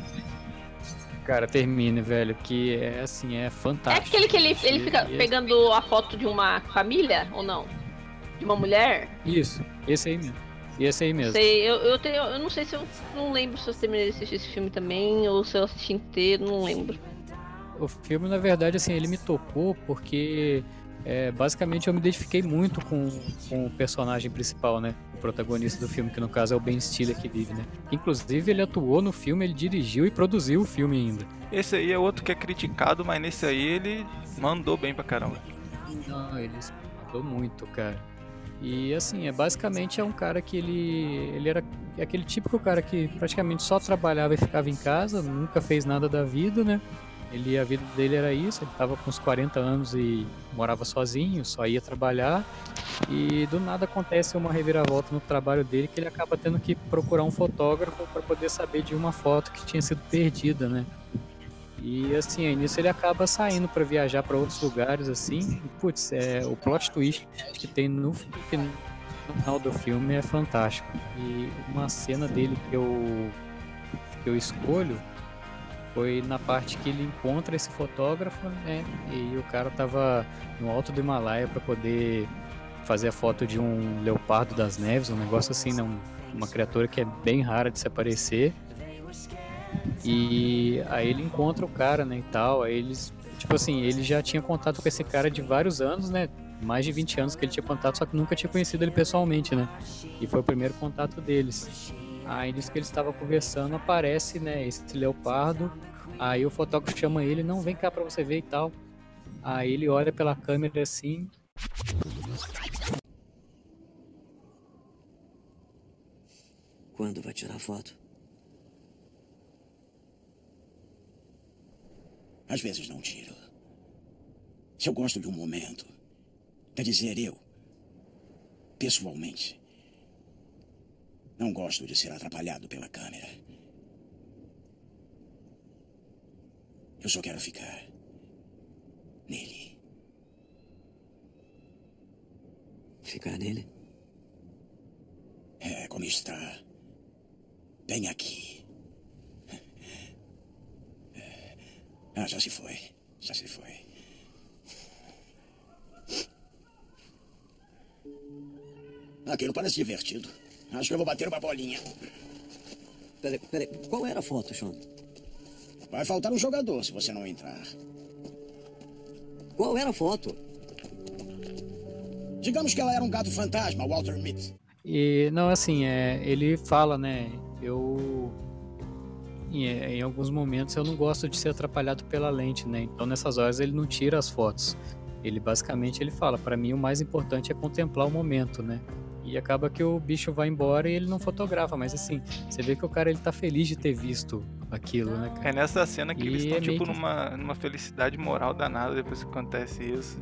Speaker 2: Cara, termine, velho, que é assim, é
Speaker 7: É
Speaker 2: fantástico.
Speaker 7: aquele que ele, ele fica
Speaker 2: Esse-
Speaker 7: pegando a foto de uma família ou não? De uma mulher?
Speaker 2: Isso, esse aí mesmo. Esse aí mesmo.
Speaker 7: Sei, eu, eu, tenho, eu não sei se eu não lembro se eu terminei de assistir esse filme também ou se eu assisti inteiro, não lembro.
Speaker 2: O filme, na verdade, assim, ele me tocou porque é, basicamente eu me identifiquei muito com, com o personagem principal, né? O protagonista do filme, que no caso é o Ben Stiller que vive, né? Inclusive, ele atuou no filme, ele dirigiu e produziu o filme ainda.
Speaker 3: Esse aí é outro que é criticado, mas nesse aí ele mandou bem pra caramba.
Speaker 2: Não, ele mandou muito, cara. E assim, é basicamente é um cara que ele ele era aquele típico cara que praticamente só trabalhava e ficava em casa, nunca fez nada da vida, né? Ele a vida dele era isso, ele tava com uns 40 anos e morava sozinho, só ia trabalhar. E do nada acontece uma reviravolta no trabalho dele que ele acaba tendo que procurar um fotógrafo para poder saber de uma foto que tinha sido perdida, né? E assim, aí nisso ele acaba saindo para viajar para outros lugares assim. E, putz, é o plot twist que tem no final do filme é fantástico. E uma cena dele que eu que eu escolho foi na parte que ele encontra esse fotógrafo, né? E o cara tava no alto do Himalaia para poder fazer a foto de um leopardo das neves, um negócio assim, né? Um- uma criatura que é bem rara de se aparecer. E aí ele encontra o cara, né, e tal. Aí eles, tipo assim, ele já tinha contato com esse cara de vários anos, né? Mais de 20 anos que ele tinha contato, só que nunca tinha conhecido ele pessoalmente, né? E foi o primeiro contato deles. Aí nisso que eles estavam conversando, aparece, né, esse leopardo. Aí o fotógrafo chama ele, não, vem cá pra você ver e tal. Aí ele olha pela câmera assim.
Speaker 17: Quando vai tirar foto?
Speaker 18: Às vezes não tiro. Se eu gosto de um momento, quer dizer, eu, pessoalmente, não gosto de ser atrapalhado pela câmera. Eu só quero ficar nele.
Speaker 17: Ficar nele?
Speaker 18: É como está. Bem aqui. Ah, já se foi. Já se foi. Aquilo parece divertido. Acho que eu vou bater uma bolinha.
Speaker 17: Peraí, peraí. Qual era a foto, Sean?
Speaker 18: Vai faltar um jogador se você não entrar.
Speaker 17: Qual era a foto?
Speaker 18: Digamos que ela era um gato fantasma, Walter Mitty.
Speaker 2: E não, assim, é, ele fala, né? Eu. Em, é, em alguns momentos eu não gosto de ser atrapalhado pela lente, né? Então nessas horas ele não tira as fotos. Ele basicamente ele fala, para mim o mais importante é contemplar o momento, né? E acaba que o bicho vai embora e ele não fotografa, mas assim, você vê que o cara ele tá feliz de ter visto aquilo, né, cara?
Speaker 3: É nessa cena que
Speaker 2: E
Speaker 3: eles estão,
Speaker 2: é
Speaker 3: tipo,
Speaker 2: que-
Speaker 3: numa, numa felicidade moral danada depois que acontece isso.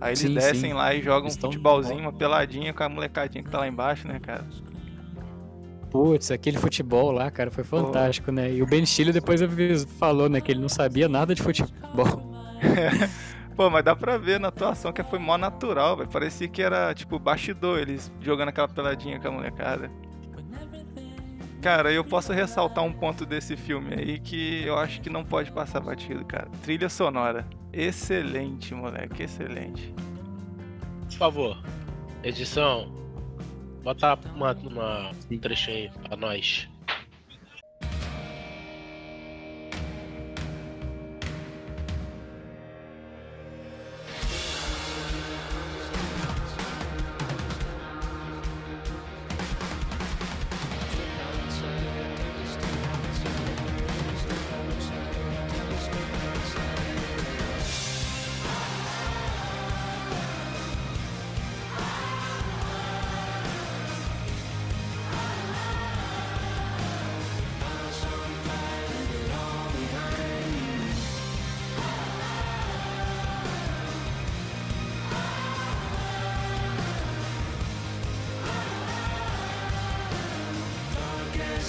Speaker 3: Aí eles
Speaker 2: Sim,
Speaker 3: descem
Speaker 2: sim.
Speaker 3: lá e jogam um
Speaker 2: Eles tão-
Speaker 3: futebolzinho, uma peladinha com a molecadinha que tá lá embaixo, né, cara?
Speaker 2: Putz, aquele futebol lá, cara, foi fantástico, né? E o Ben Stiller depois falou, né, que ele não sabia nada de futebol. <laughs>
Speaker 3: Pô, mas dá pra ver na atuação que foi mó natural, velho. Parecia que era, tipo, bastidor, eles jogando aquela peladinha com a molecada. Cara, eu posso ressaltar um ponto desse filme aí que eu acho que não pode passar batido, cara. Trilha sonora. Excelente, moleque, excelente.
Speaker 6: Por favor. Edição, bota uma, uma um trechinho aí pra nós.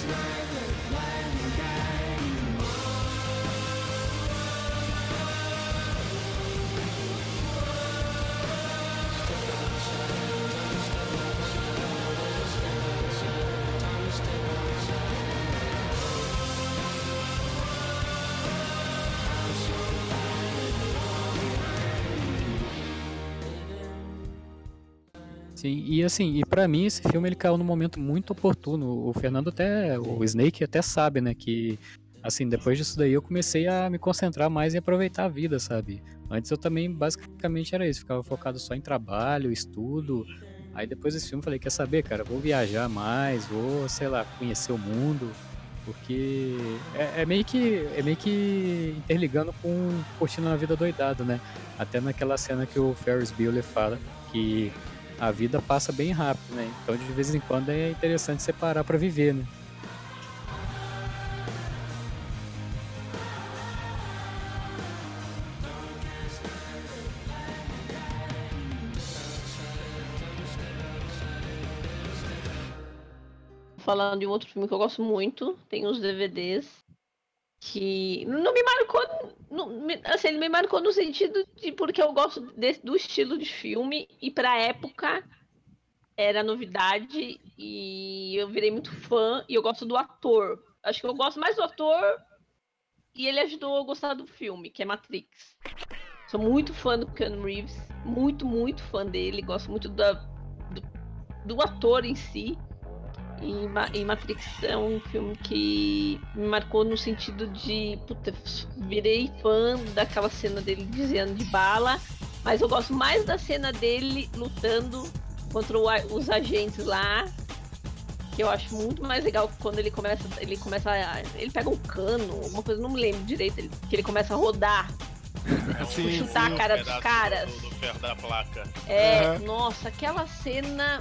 Speaker 6: Christmas.
Speaker 2: Sim, e assim, e para mim esse filme ele caiu num momento muito oportuno. O Fernando até, o Snake até sabe, né, que assim, depois disso daí eu comecei a me concentrar mais em aproveitar a vida, sabe? Antes eu também basicamente era isso, ficava focado só em trabalho, estudo. Aí depois desse filme eu falei, quer saber, cara, vou viajar mais, vou, sei lá, conhecer o mundo, porque é, é meio que é meio que interligando com curtindo a vida doidado, né? Até naquela cena que o Ferris Bueller fala que a vida passa bem rápido, né? Então de vez em quando é interessante separar para viver, né?
Speaker 7: Falando de um outro filme que eu gosto muito, tem os DVDs que não me marcou, não, assim, ele me marcou no sentido de porque eu gosto do estilo de filme e pra época era novidade e eu virei muito fã e eu gosto do ator. Acho que eu gosto mais do ator e ele ajudou a gostar do filme, que é Matrix. Sou muito fã do Keanu Reeves, muito, muito fã dele, gosto muito da, do, do ator em si. E, Ma- e Matrix é um filme que me marcou no sentido de, puta, virei fã daquela cena dele dizendo de bala, mas eu gosto mais da cena dele lutando contra o os agentes lá, que eu acho muito mais legal quando ele começa, ele começa, a- ele pega um cano, alguma coisa, não me lembro direito, ele- que ele começa a rodar, <laughs>
Speaker 6: Sim,
Speaker 7: chutar a cara dos caras.
Speaker 6: Do, do ferro da placa.
Speaker 7: É,
Speaker 6: Aham.
Speaker 7: nossa, aquela cena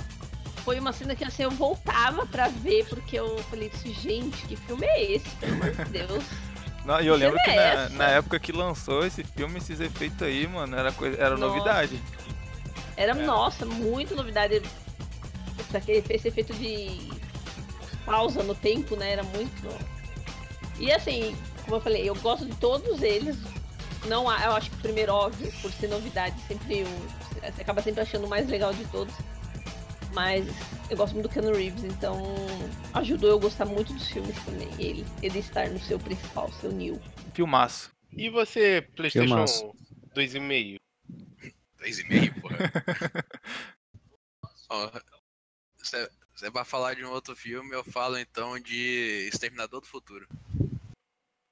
Speaker 7: foi uma cena que assim, eu voltava pra ver, porque eu falei assim, gente, que filme é esse? Pelo amor de Deus. <laughs>
Speaker 3: Não, e eu
Speaker 7: Que
Speaker 3: lembro que
Speaker 7: cena é
Speaker 3: na, na época que lançou esse filme, esses efeitos aí, mano, era, coisa, era
Speaker 7: Nossa.
Speaker 3: novidade.
Speaker 7: Era, nossa, muito novidade. Aquele esse efeito de pausa no tempo, né? Era muito. E assim, como eu falei, eu gosto de todos eles. Não eu acho que o primeiro, óbvio, por ser novidade, sempre o, você acaba sempre achando o mais legal de todos. Mas eu gosto muito do Keanu Reeves, então ajudou eu a gostar muito dos filmes também. Ele, ele estar no seu principal, seu Neil.
Speaker 3: Filmaço.
Speaker 6: E você, PlayStation
Speaker 3: Filmaço.
Speaker 6: 2,5?
Speaker 8: 2,5, porra. <laughs> Ó, Você você vai falar de um outro filme, eu falo então de Exterminador do Futuro.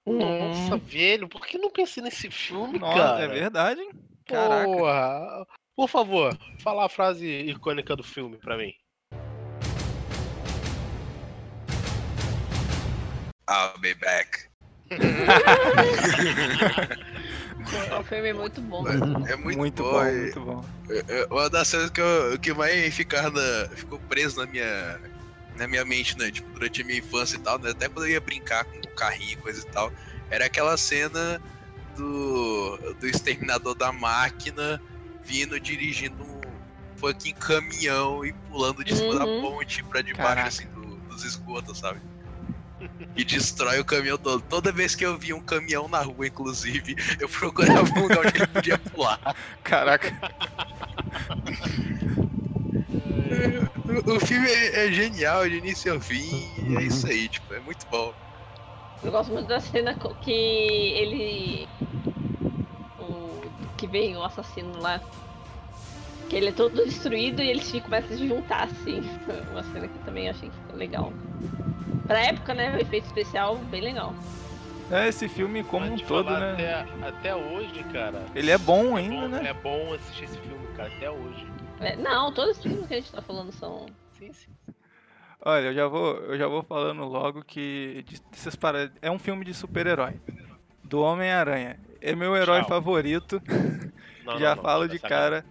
Speaker 6: Nossa, velho, por que não pensei nesse filme,
Speaker 3: Nossa,
Speaker 6: cara?
Speaker 3: é verdade, hein? Caraca.
Speaker 6: Porra. Por favor, fala a frase icônica do filme pra mim.
Speaker 8: I'll be back.
Speaker 7: O <laughs> filme é muito bom.
Speaker 8: É muito,
Speaker 3: Muito
Speaker 8: bom.
Speaker 3: bom, muito bom.
Speaker 8: é- é Uma das coisas que, eu, que mais ficar na, ficou preso na minha, na minha mente, né? Tipo, durante a minha infância e tal, né? Até quando eu ia brincar com o carrinho e coisa e tal. Era aquela cena do, do exterminador da máquina vindo dirigindo um fucking caminhão e pulando de cima da
Speaker 3: Uhum.
Speaker 8: ponte pra debaixo,
Speaker 3: Caraca.
Speaker 8: assim, do- dos esgotos, sabe? E destrói o caminhão todo. Toda vez que eu via um caminhão na rua, inclusive, <laughs> eu procurava um lugar onde ele podia pular.
Speaker 3: Caraca.
Speaker 8: O, filme é, é genial, de início ao fim, e é isso aí, tipo, é muito bom.
Speaker 7: Eu gosto muito da cena que ele. Que vem o assassino lá. Que ele é todo destruído e eles ficam- começam a se juntar, assim. <laughs> Uma cena que também achei que ficou legal. Pra época, né? O efeito especial, bem legal.
Speaker 3: É, esse filme como um todo,
Speaker 6: falar,
Speaker 3: né?
Speaker 6: Até, até hoje, cara.
Speaker 3: Ele é bom ainda,
Speaker 6: bom-
Speaker 3: né?
Speaker 6: É bom assistir esse filme, cara, até hoje.
Speaker 7: É, não, todos os filmes que a gente tá falando são.
Speaker 6: Sim, sim.
Speaker 3: Olha, eu já vou, eu já vou falando logo que de- dessas paradas, é um filme de super-herói. Do Homem-Aranha. É meu herói
Speaker 6: Tchau.
Speaker 3: favorito. <laughs>
Speaker 6: Não,
Speaker 3: já
Speaker 6: não, não,
Speaker 3: falo
Speaker 6: tá
Speaker 3: de cara.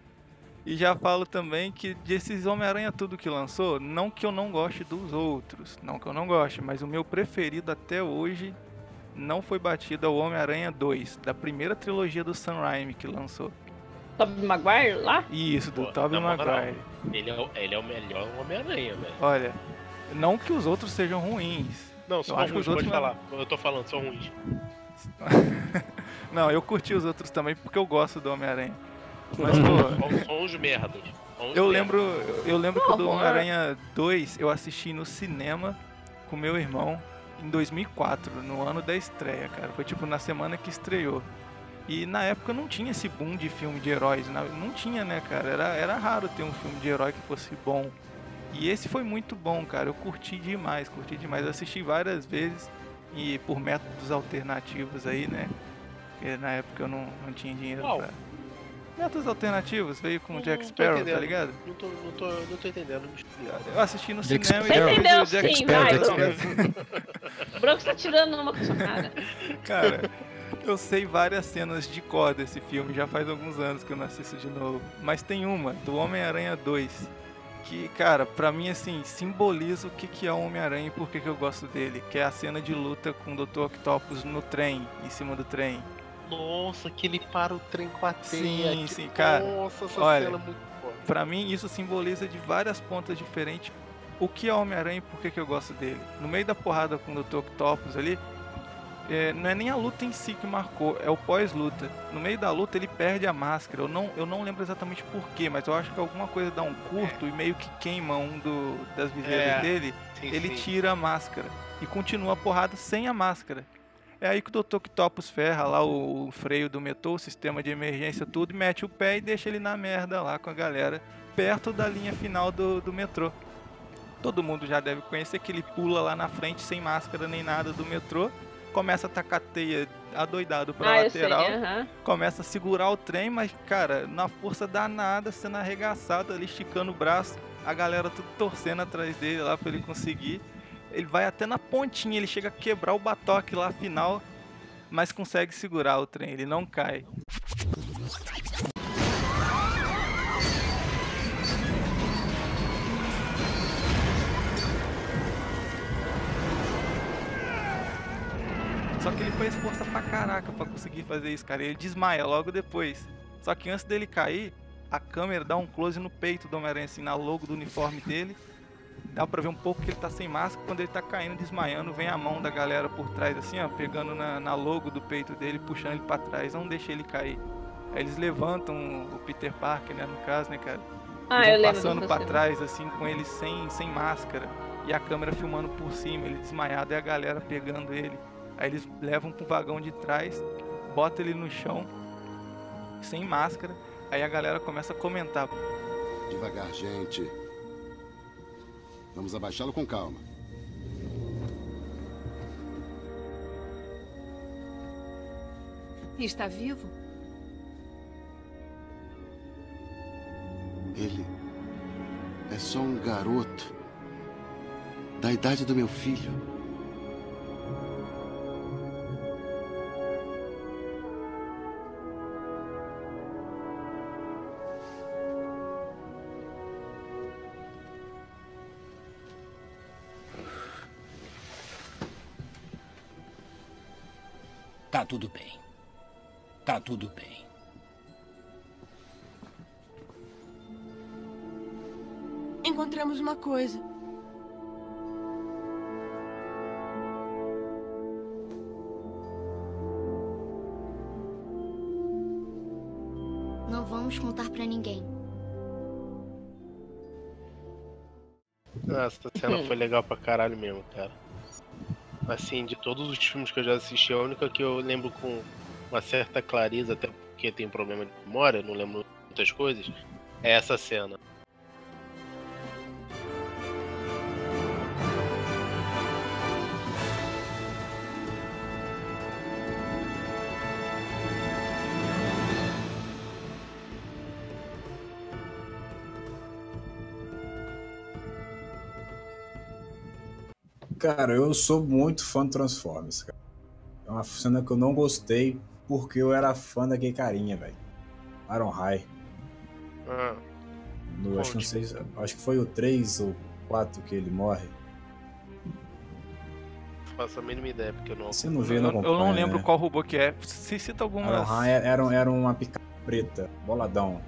Speaker 3: E já falo também que desses Homem-Aranha tudo que lançou, não que eu não goste dos outros, não que eu não goste, mas o meu preferido até hoje não foi batido ao Homem-Aranha 2, da primeira trilogia do Sam Raimi que lançou.
Speaker 7: Tobey Maguire lá?
Speaker 3: Isso, do
Speaker 6: Pô,
Speaker 3: Tobey Maguire.
Speaker 6: Ele é, o- ele é o melhor Homem-Aranha, velho.
Speaker 3: Olha, não que os outros sejam ruins.
Speaker 6: Não,
Speaker 3: eu
Speaker 6: são
Speaker 3: acho que
Speaker 6: ruins,
Speaker 3: os outros
Speaker 6: pode falar. Eu tô falando, são ruins. <laughs>
Speaker 3: Não, eu curti os outros também porque eu gosto do Homem-Aranha. Mas, pô,
Speaker 6: São, os merdas.
Speaker 3: Eu lembro, eu lembro que o do
Speaker 7: Horror.
Speaker 3: Homem-Aranha 2 eu assisti no cinema com meu irmão em 2004, no ano da estreia, cara. Foi tipo na semana que estreou. E na época não tinha esse boom de filme de heróis, não tinha, né, cara? Era, era raro ter um filme de herói que fosse bom. E esse foi muito bom, cara. Eu curti demais, curti demais. Eu assisti várias vezes e por métodos alternativos aí, né? Porque na época eu não, não tinha dinheiro
Speaker 6: Qual?
Speaker 3: pra. Métodos alternativos, veio com o Jack Sparrow, tá ligado?
Speaker 6: Não tô, não tô, não tô entendendo.
Speaker 3: Eu assisti no
Speaker 2: Jack
Speaker 3: cinema
Speaker 2: Sparrow.
Speaker 3: e
Speaker 7: Você
Speaker 3: depois
Speaker 7: entendeu
Speaker 3: o Jack
Speaker 7: sim,
Speaker 3: Sparrow,
Speaker 7: vai,
Speaker 3: Jack
Speaker 7: Bruno.
Speaker 3: Sparrow.
Speaker 7: O Brox tá tirando uma com sua cara.
Speaker 3: Cara, eu sei várias cenas de cor desse filme, já faz alguns anos que eu não assisto de novo. Mas tem uma, do Homem-Aranha 2, que, cara, pra mim, assim, simboliza o que, que é o Homem-Aranha e por que, que eu gosto dele. Que é a cena de luta com o Dr. Octopus no trem, em cima do trem.
Speaker 6: Nossa, que ele para o trem com a teia.
Speaker 3: Sim,
Speaker 6: que-
Speaker 3: sim, cara.
Speaker 6: Nossa, essa
Speaker 3: olha,
Speaker 6: cena é muito foda.
Speaker 3: Pra mim, isso simboliza de várias pontas diferentes o que é o Homem-Aranha e por que, que eu gosto dele. No meio da porrada com o Dr. Octopus ali, é, não é nem a luta em si que marcou, é o pós-luta. No meio da luta ele perde a máscara. Eu não, eu não lembro exatamente porquê, mas eu acho que alguma coisa dá um curto e meio que queima um do, das viseiras
Speaker 6: É,
Speaker 3: dele.
Speaker 6: sim,
Speaker 3: ele
Speaker 6: sim.
Speaker 3: tira a máscara e continua a porrada sem a máscara. É aí que o Dr. Octopus ferra lá o, o freio do metrô, o sistema de emergência, tudo, e mete o pé e deixa ele na merda lá com a galera, perto da linha final do, do metrô. Todo mundo já deve conhecer que ele pula lá na frente sem máscara nem nada do metrô, começa a tacar teia adoidado pra
Speaker 7: Ah, eu sei,
Speaker 3: lateral,
Speaker 7: aham.
Speaker 3: começa a segurar o trem, mas, cara, na força danada, sendo arregaçado ali, esticando o braço, a galera tudo torcendo atrás dele lá pra ele conseguir. Ele vai até na pontinha, ele chega a quebrar o batoque lá final, mas consegue segurar o trem, ele não cai. Só que ele fez força pra caraca pra conseguir fazer isso, cara. Ele desmaia logo depois. Só que antes dele cair, a câmera dá um close no peito do Homem-Aranha, assim, na logo do uniforme dele. Dá pra ver um pouco que ele tá sem máscara. Quando ele tá caindo, desmaiando, vem a mão da galera por trás, assim, ó, pegando na, na logo do peito dele, puxando ele pra trás. Não deixa ele cair. Aí eles levantam o Peter Parker, né, no caso, né, cara?
Speaker 7: Ah,
Speaker 3: e
Speaker 7: eu lembro
Speaker 3: passando pra trás, assim, com ele sem, sem máscara. E a câmera filmando por cima, ele desmaiado e a galera pegando ele. Aí eles levam pro vagão de trás, botam ele no chão, sem máscara. Aí a galera começa a comentar.
Speaker 19: Devagar, gente. Vamos abaixá-lo com calma.
Speaker 9: Está vivo?
Speaker 19: Ele é só um garoto da idade do meu filho.
Speaker 18: Tudo bem. Tá tudo bem.
Speaker 9: Encontramos uma coisa.
Speaker 20: Não vamos contar pra ninguém.
Speaker 6: Nossa, essa cena foi legal pra caralho mesmo, cara. Assim, de todos os filmes que eu já assisti, a única que eu lembro com uma certa clareza, até porque tem problema de memória, não lembro muitas coisas, É essa cena.
Speaker 4: Cara, eu sou muito fã de Transformers, cara. É uma cena que eu não gostei porque eu era fã daquele carinha, velho. Iron High.
Speaker 6: Ah,
Speaker 4: No, acho que não sei, acho que foi o 3 ou 4 que ele morre.
Speaker 6: faço a mínima ideia, porque eu não.
Speaker 4: Você não vê,
Speaker 3: Eu,
Speaker 4: não
Speaker 3: eu não
Speaker 4: acompanha,
Speaker 3: lembro
Speaker 4: né?
Speaker 3: qual robô que é. Se cita
Speaker 4: Iron
Speaker 3: algumas.
Speaker 4: High era, era uma pica preta, boladão.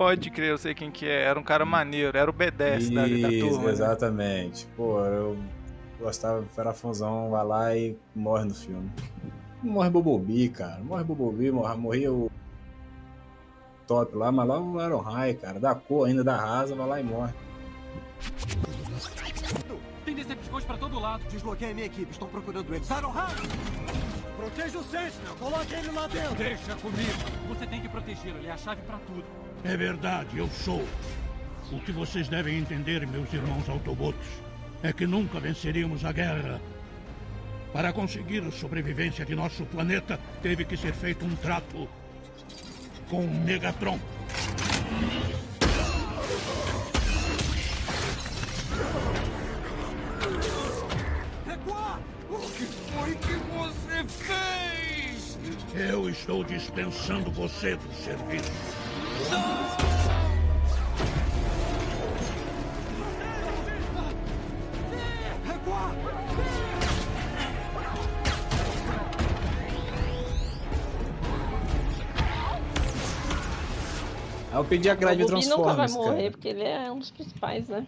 Speaker 3: Pode crer, eu sei quem que é. Era um cara maneiro, era o B10 da, da
Speaker 4: Isso,
Speaker 3: turma. né?
Speaker 4: exatamente. Pô, eu gostava, era fãzão, vai lá e morre no filme. Morre Bobobi, cara. Morre Bobobi, morre, morria o top lá, mas lá o Iron High, cara. Dá cor ainda, dá rasa, vai lá e morre.
Speaker 15: Tem Decepticons pra todo lado.
Speaker 17: Desbloqueei a minha equipe. Estão procurando eles. Iron Heart! Proteja o Sentinel. Coloque ele lá dentro.
Speaker 15: Deixa comigo. Você tem que protegê-lo. Ele é a chave pra tudo.
Speaker 21: É verdade, eu sou. O que vocês devem entender, meus irmãos Autobots, é que nunca venceríamos a guerra. Para conseguir a sobrevivência de nosso planeta, teve que ser feito um trato com Megatron.
Speaker 15: O que foi que você fez?
Speaker 21: Eu estou dispensando você do serviço.
Speaker 4: Eu pedi a grade de
Speaker 7: o Bobi nunca vai
Speaker 4: Transformers,
Speaker 7: morrer,
Speaker 4: cara.
Speaker 7: porque ele é um dos principais, né?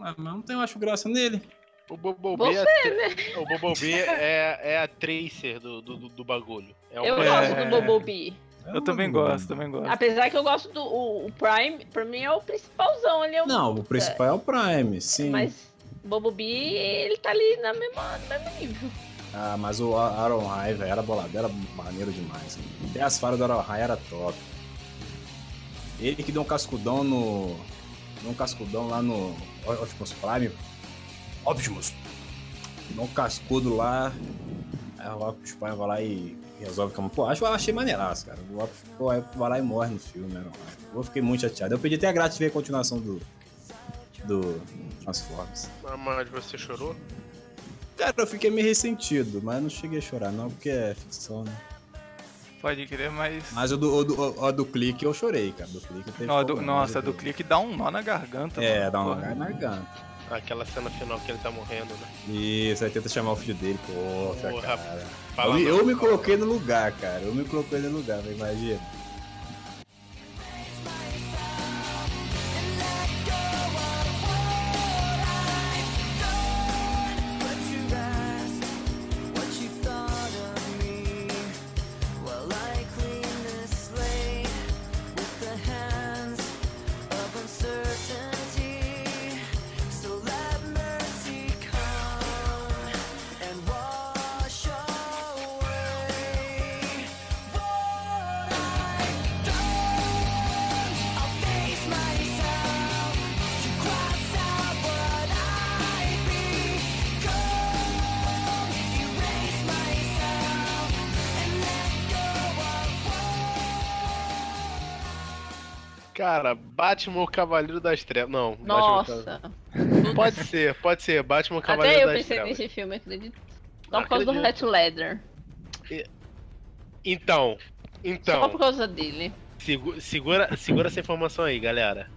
Speaker 4: Ué, mas não tem, eu acho graça nele.
Speaker 6: O Bobobi, é,
Speaker 7: né?
Speaker 6: o Bobobi é, é a Tracer do, do, do- bagulho. É
Speaker 7: Eu gosto do Bobobi.
Speaker 3: Eu também gosto, também gosto.
Speaker 7: Apesar que eu gosto do o, o Prime, pra mim é o principalzão. Ele é o,
Speaker 4: Não, o principal é o Prime, sim.
Speaker 7: Mas o Bobobi, ele tá ali na mesma, no mesmo nível.
Speaker 4: Ah, mas o Iron High, velho, era bolado, era maneiro demais. Até as faras do Iron High era top. Ele que deu um cascudão no. Deu um cascudão lá no Optimus Prime. Optimus! Deu um cascudo lá. Aí o Optimus Prime vai lá e resolve como. Pô, acho, eu achei maneiraço, cara. Pô, vai lá e morre no filme, High. Eu fiquei muito chateado. Eu pedi até a graça de ver a continuação do. Do Transformers.
Speaker 6: Ah, Mas você chorou?
Speaker 4: Cara, eu fiquei meio ressentido, mas não cheguei a chorar, não, porque é ficção, né?
Speaker 3: Pode crer, mas.
Speaker 4: Mas o do, o do, o do clique eu chorei, cara. Do clique teve
Speaker 3: Não, do- nossa, a
Speaker 4: né?
Speaker 3: do clique dá um nó na garganta.
Speaker 4: É,
Speaker 3: mano.
Speaker 4: dá uma
Speaker 3: Porra.
Speaker 4: na garganta.
Speaker 6: Aquela cena final que ele tá morrendo, né?
Speaker 4: Isso, aí tenta chamar o filho dele, poxa,
Speaker 6: Porra,
Speaker 4: cara. Eu, me-
Speaker 6: não,
Speaker 4: eu me coloquei no lugar, cara. Eu me coloquei no lugar, imagina.
Speaker 6: Cara, Batman o Cavaleiro das Trevas. Não,
Speaker 7: Nossa.
Speaker 6: Pode ser, pode ser. Batman o Cavaleiro
Speaker 7: Até eu
Speaker 6: das
Speaker 7: pensei
Speaker 6: Trevas.
Speaker 7: nesse filme, acredito. Só por causa do. Hat Leather.
Speaker 6: Então, então.
Speaker 7: Só por causa dele.
Speaker 6: Segu- segura, segura essa informação aí, galera.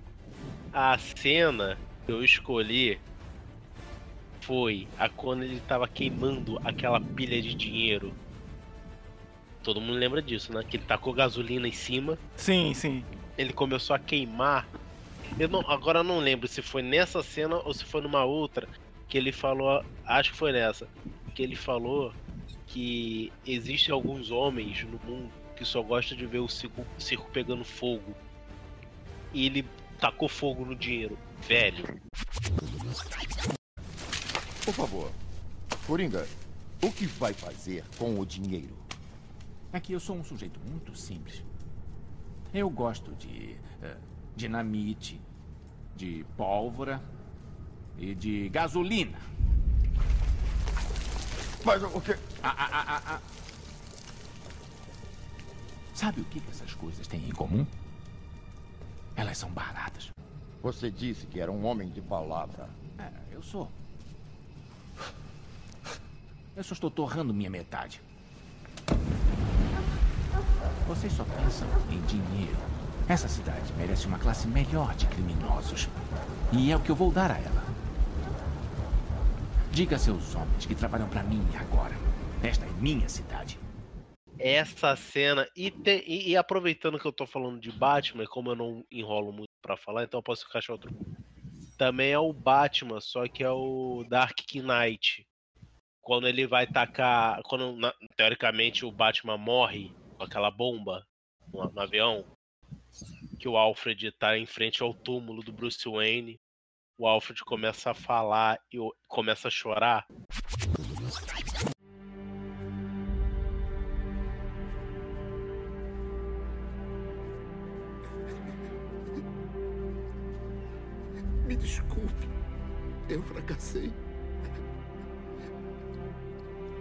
Speaker 6: A cena que eu escolhi foi a quando ele tava queimando aquela pilha de dinheiro. Todo mundo lembra disso, né? Que ele tacou gasolina em cima.
Speaker 3: Sim, sim.
Speaker 6: Ele começou a queimar. Eu não, agora eu não lembro se foi nessa cena ou se foi numa outra que ele falou. Acho que foi nessa. Que ele falou que existem alguns homens no mundo que só gostam de ver o circo, o circo pegando fogo. E ele tacou fogo no dinheiro. Velho.
Speaker 22: Por favor, Coringa, o que vai fazer com o dinheiro?
Speaker 23: É que eu sou um sujeito muito simples.
Speaker 24: Eu gosto de eh, dinamite, de pólvora e de gasolina.
Speaker 14: Mas o que.
Speaker 24: Ah, ah, ah. Sabe o que que essas coisas têm em comum? Elas são baratas.
Speaker 22: Você disse que era um homem de palavra.
Speaker 24: É, eu sou. Eu só estou torrando minha metade. Vocês só pensam em dinheiro. Essa cidade merece uma classe melhor de criminosos. E é o que eu vou dar a ela. Diga a seus homens que trabalham para mim agora. Esta é minha cidade.
Speaker 6: Essa cena. E, te- e- e aproveitando que eu tô falando de Batman, como eu não enrolo muito pra falar, então eu posso encaixar outro. Também é o Batman, só que é o Dark Knight. Quando ele vai tacar. Quando na- teoricamente o Batman morre aquela bomba no, no avião. Que o Alfred tá em frente ao túmulo do Bruce Wayne. O Alfred começa a falar e começa a chorar.
Speaker 19: Me desculpe. Eu fracassei.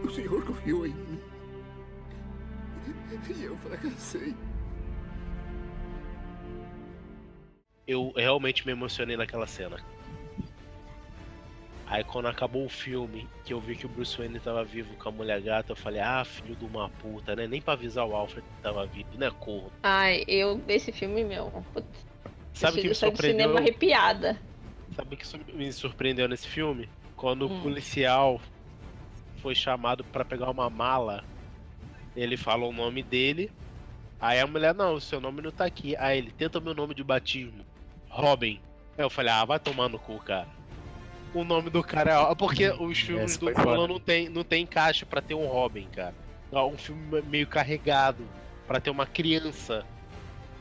Speaker 19: O senhor confiou em mim. E eu fracassei.
Speaker 6: eu realmente me emocionei naquela cena. Aí quando acabou o filme, que eu vi que o Bruce Wayne tava vivo com a mulher gata, eu falei, ah, filho de uma puta, né? Nem pra avisar o Alfred que tava vivo, né, corro.
Speaker 7: Ai, eu, esse filme, meu. Putz,
Speaker 6: Sabe o que me surpreendeu?
Speaker 7: cinema arrepiada.
Speaker 6: Sabe o que me surpreendeu nesse filme? Quando
Speaker 7: Hum.
Speaker 6: o policial foi chamado pra pegar uma mala, ele fala o nome dele. Aí a mulher, não, o seu nome não tá aqui. Aí ele, tenta meu nome de batismo. Robin. Aí eu falei, ah, vai tomar no cu, cara. O nome do cara é. Porque os filmes do. Nolan não tem, não tem encaixe pra ter um Robin, cara. É um filme meio carregado. Pra ter uma criança.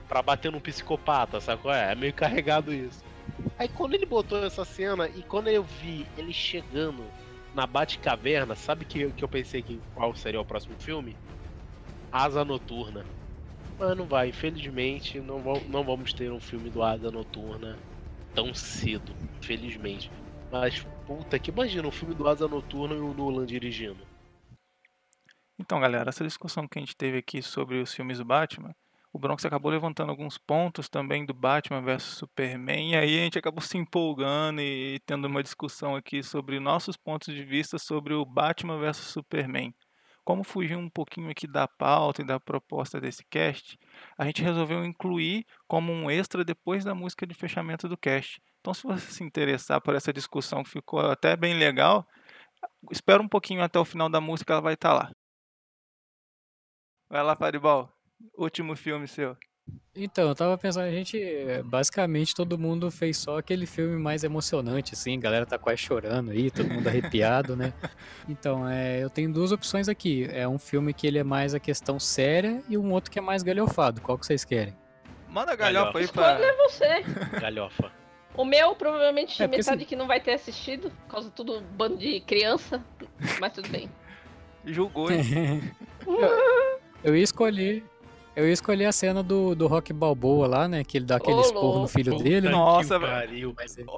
Speaker 6: Pra bater num psicopata, sabe qual é? É meio carregado isso. Aí quando ele botou essa cena e quando eu vi ele chegando na Batcaverna, sabe que, que eu pensei que qual seria o próximo filme? Asa Noturna. Mas não vai, infelizmente não, não vamos ter um filme do Asa Noturna tão cedo, infelizmente. Mas puta que imagina um filme do Asa Noturna e o Nolan dirigindo.
Speaker 3: Então, galera, essa discussão que a gente teve aqui sobre os filmes do Batman, o Bronx acabou levantando alguns pontos também do Batman vs Superman, e aí a gente acabou se empolgando e tendo uma discussão aqui sobre nossos pontos de vista sobre o Batman vs Superman. Como fugir um pouquinho aqui da pauta e da proposta desse cast, a gente resolveu incluir como um extra depois da música de fechamento do cast. Então, se você se interessar por essa discussão que ficou até bem legal, espera um pouquinho até o final da música, ela vai estar lá. Vai lá, Faribal. Último filme seu.
Speaker 2: Então, eu tava pensando, a gente, basicamente, todo mundo fez só aquele filme mais emocionante, assim, a galera tá quase chorando aí, todo mundo arrepiado, né? <laughs> Então, é, eu tenho duas opções aqui. É um filme que ele é mais a questão séria e um outro que é mais galhofado. Qual que vocês querem?
Speaker 3: Manda
Speaker 6: galhofa
Speaker 3: aí
Speaker 7: Escolha é você. <laughs>
Speaker 6: Galhofa.
Speaker 7: O meu, provavelmente,
Speaker 2: É,
Speaker 7: metade
Speaker 2: assim-
Speaker 7: que não vai ter assistido, por causa de tudo bando de criança, mas tudo bem.
Speaker 3: Julgou, <laughs>
Speaker 2: Eu ia escolher. Eu ia escolher a cena do, do Rock Balboa lá, né? Que ele dá aquele esporro no filho
Speaker 3: Puta
Speaker 2: dele.
Speaker 3: Nossa, velho.
Speaker 6: pariu.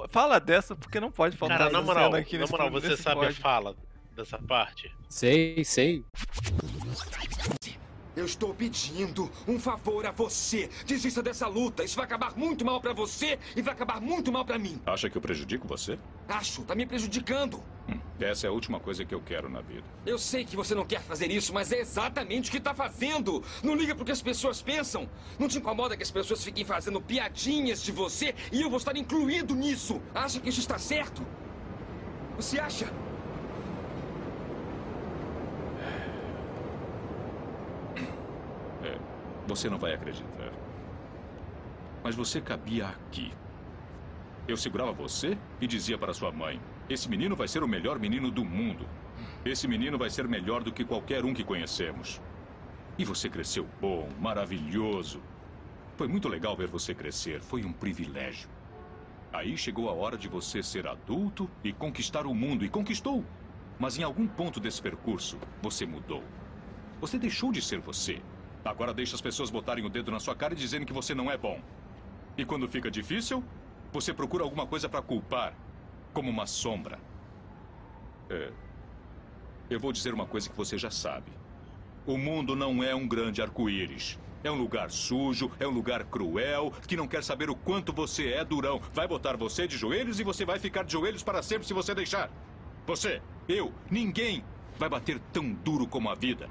Speaker 3: Fala dessa porque não pode faltar
Speaker 6: Cara, na moral,
Speaker 3: cena aqui
Speaker 6: na
Speaker 3: nesse
Speaker 6: moral, você sabe a
Speaker 3: pod.
Speaker 6: fala dessa parte?
Speaker 2: Sei, sei.
Speaker 25: Eu estou pedindo um favor a você. Desista dessa luta. Isso vai acabar muito mal pra você e vai acabar muito mal pra mim.
Speaker 13: Acha que eu prejudico você?
Speaker 25: Acho, tá me prejudicando.
Speaker 13: Hum, essa é a última coisa que eu quero na vida.
Speaker 25: Eu sei que você não quer fazer isso, mas é exatamente o que tá fazendo. Não liga pro que as pessoas pensam. Não te incomoda que as pessoas fiquem fazendo piadinhas de você e eu vou estar incluído nisso. Acha que isso está certo? Você acha?
Speaker 13: Você não vai acreditar. Mas você cabia aqui. Eu segurava você e dizia para sua mãe: Esse menino vai ser o melhor menino do mundo. Esse menino vai ser melhor do que qualquer um que conhecemos. E você cresceu bom, maravilhoso. Foi muito legal ver você crescer. Foi um privilégio. Aí chegou a hora de você ser adulto e conquistar o mundo. E conquistou. Mas em algum ponto desse percurso, você mudou. Você deixou de ser você. Agora deixa as pessoas botarem o dedo na sua cara e dizerem que você não é bom. E quando fica difícil, você procura alguma coisa para culpar, como uma sombra. É. Eu vou dizer uma coisa que você já sabe. O mundo não é um grande arco-íris. É um lugar sujo, é um lugar cruel, que não quer saber o quanto você é durão. Vai botar você de joelhos e você vai ficar de joelhos para sempre se você deixar. Você, eu, ninguém vai bater tão duro como a vida.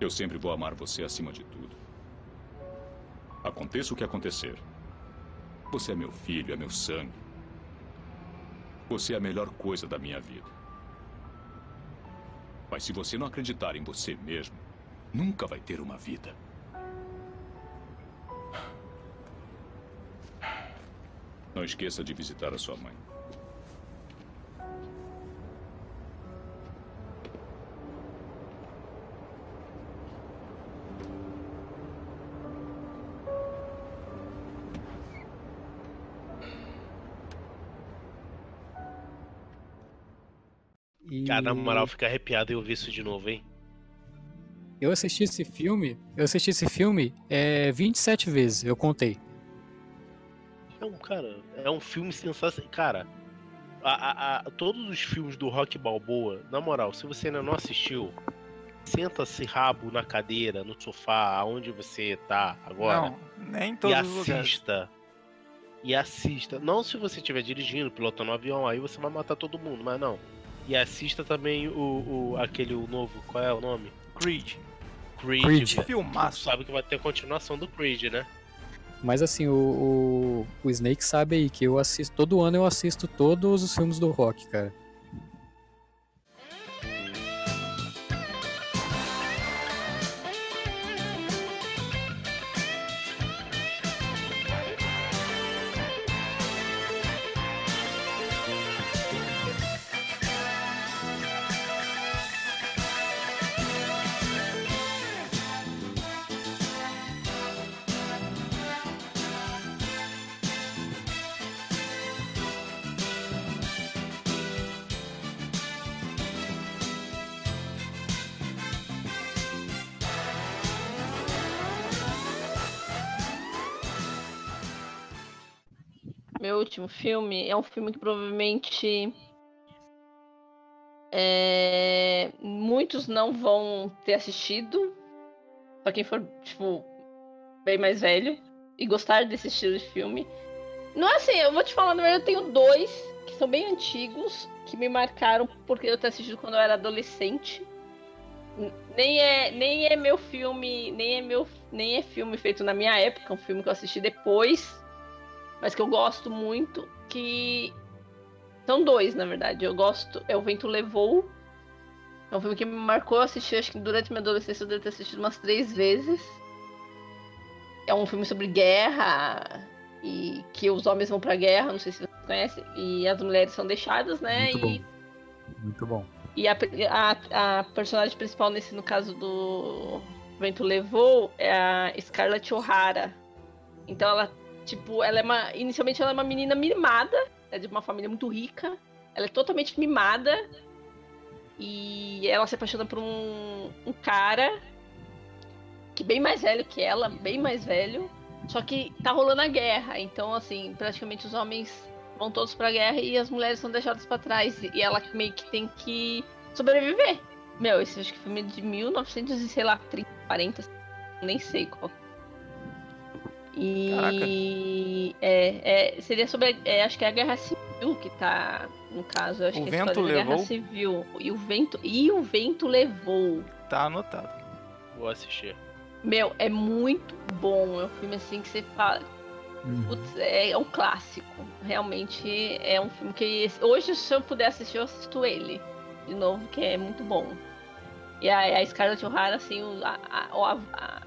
Speaker 13: Eu sempre vou amar você acima de tudo. Aconteça o que acontecer. Você é meu filho, é meu sangue. Você é a melhor coisa da minha vida. Mas se você não acreditar em você mesmo, nunca vai ter uma vida. Não esqueça de visitar a sua mãe.
Speaker 6: Cara, na moral, fica arrepiado e ouvir isso de novo, hein?
Speaker 2: eu assisti esse filme, eu assisti esse filme é, 27 vezes, eu contei.
Speaker 6: É um, cara, é um filme sensacional. Cara, a- a- a- todos os filmes do Rock Balboa, na moral, se você ainda não assistiu, senta-se rabo na cadeira, no sofá, aonde você tá agora.
Speaker 3: Não, nem em
Speaker 6: e
Speaker 3: todos os lugares.
Speaker 6: assista. E assista. Não se você estiver dirigindo, pilotando um avião, aí você vai matar todo mundo, mas não. E assista também o, o aquele o novo, qual é o nome?
Speaker 3: Creed.
Speaker 6: Creed.
Speaker 2: Creed.
Speaker 6: velho.
Speaker 3: Filmaço.
Speaker 6: Sabe que vai ter continuação do Creed, né?
Speaker 2: Mas assim, o, o, o Snake sabe aí que eu assisto, todo ano eu assisto todos os filmes do rock, cara.
Speaker 7: Filme é um filme que provavelmente é, muitos não vão ter assistido. Pra quem for, tipo, bem mais velho e gostar desse estilo de filme. Não é assim, eu vou te falar, na verdade, eu tenho dois que são bem antigos, que me marcaram porque eu ter assistido quando eu era adolescente. Nem é, nem é meu filme, nem é meu, nem é filme feito na minha época, é um filme que eu assisti depois mas que eu gosto muito, que são dois, na verdade. Eu gosto, é O Vento Levou. É um filme que me marcou, eu assisti, acho que durante minha adolescência eu devo ter assistido umas três vezes. É um filme sobre guerra e que os homens vão pra guerra, não sei se você conhece, e as mulheres são deixadas, né?
Speaker 2: Muito
Speaker 7: e
Speaker 2: bom. Muito bom.
Speaker 7: e a, a, a personagem principal nesse, no caso do Vento Levou, é a Scarlett O'Hara. Então ela, tipo, ela é uma. Inicialmente ela é uma menina mimada, é de uma família muito rica. Ela é totalmente mimada. E ela se apaixona por um, um cara que bem mais velho que ela, bem mais velho. Só que tá rolando a guerra, então assim, praticamente os homens vão todos pra guerra e as mulheres são deixadas pra trás. E ela meio que tem que sobreviver. Meu, esse acho que filme é de 1900 e sei lá, 30, 40, nem sei qual. E é, é, seria sobre, é, acho que é a guerra civil que tá no caso, acho
Speaker 3: O
Speaker 7: que é a
Speaker 3: vento
Speaker 7: história da guerra
Speaker 3: levou?
Speaker 7: civil e o vento e o vento levou.
Speaker 3: Tá anotado.
Speaker 6: Vou assistir.
Speaker 7: Meu, é muito bom. É um filme assim que você fala. Putz, é, é um clássico. Realmente é um filme que. Hoje, se eu puder assistir, eu assisto ele. De novo, que é muito bom. E a, a Scarlett O'Hara, assim, o, a- a-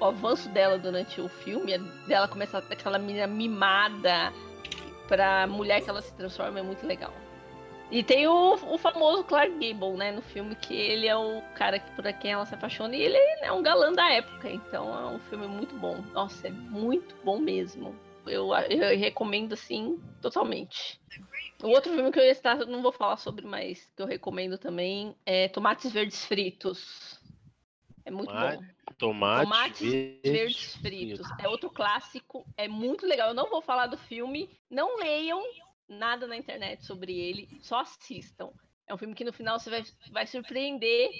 Speaker 7: o, av- a- o avanço dela durante o filme, dela começar daquela menina mimada pra mulher que ela se transforma, é muito legal. E tem o, o famoso Clark Gable, né, no filme, que ele é o cara que, por quem ela se apaixona e ele é um galã da época, então é um filme muito bom. Nossa, é muito bom mesmo. Eu, eu recomendo, assim, totalmente. O outro filme que eu ia não vou falar sobre, mas que eu recomendo também é Tomates Verdes Fritos. É muito
Speaker 6: Tomate-
Speaker 7: bom.
Speaker 6: Tomate,
Speaker 7: Tomates
Speaker 6: verdes
Speaker 7: verdes fritos. É outro clássico, é muito legal. Eu não vou falar do filme, não leiam nada na internet sobre ele, só assistam. É um filme que no final você vai, vai surpreender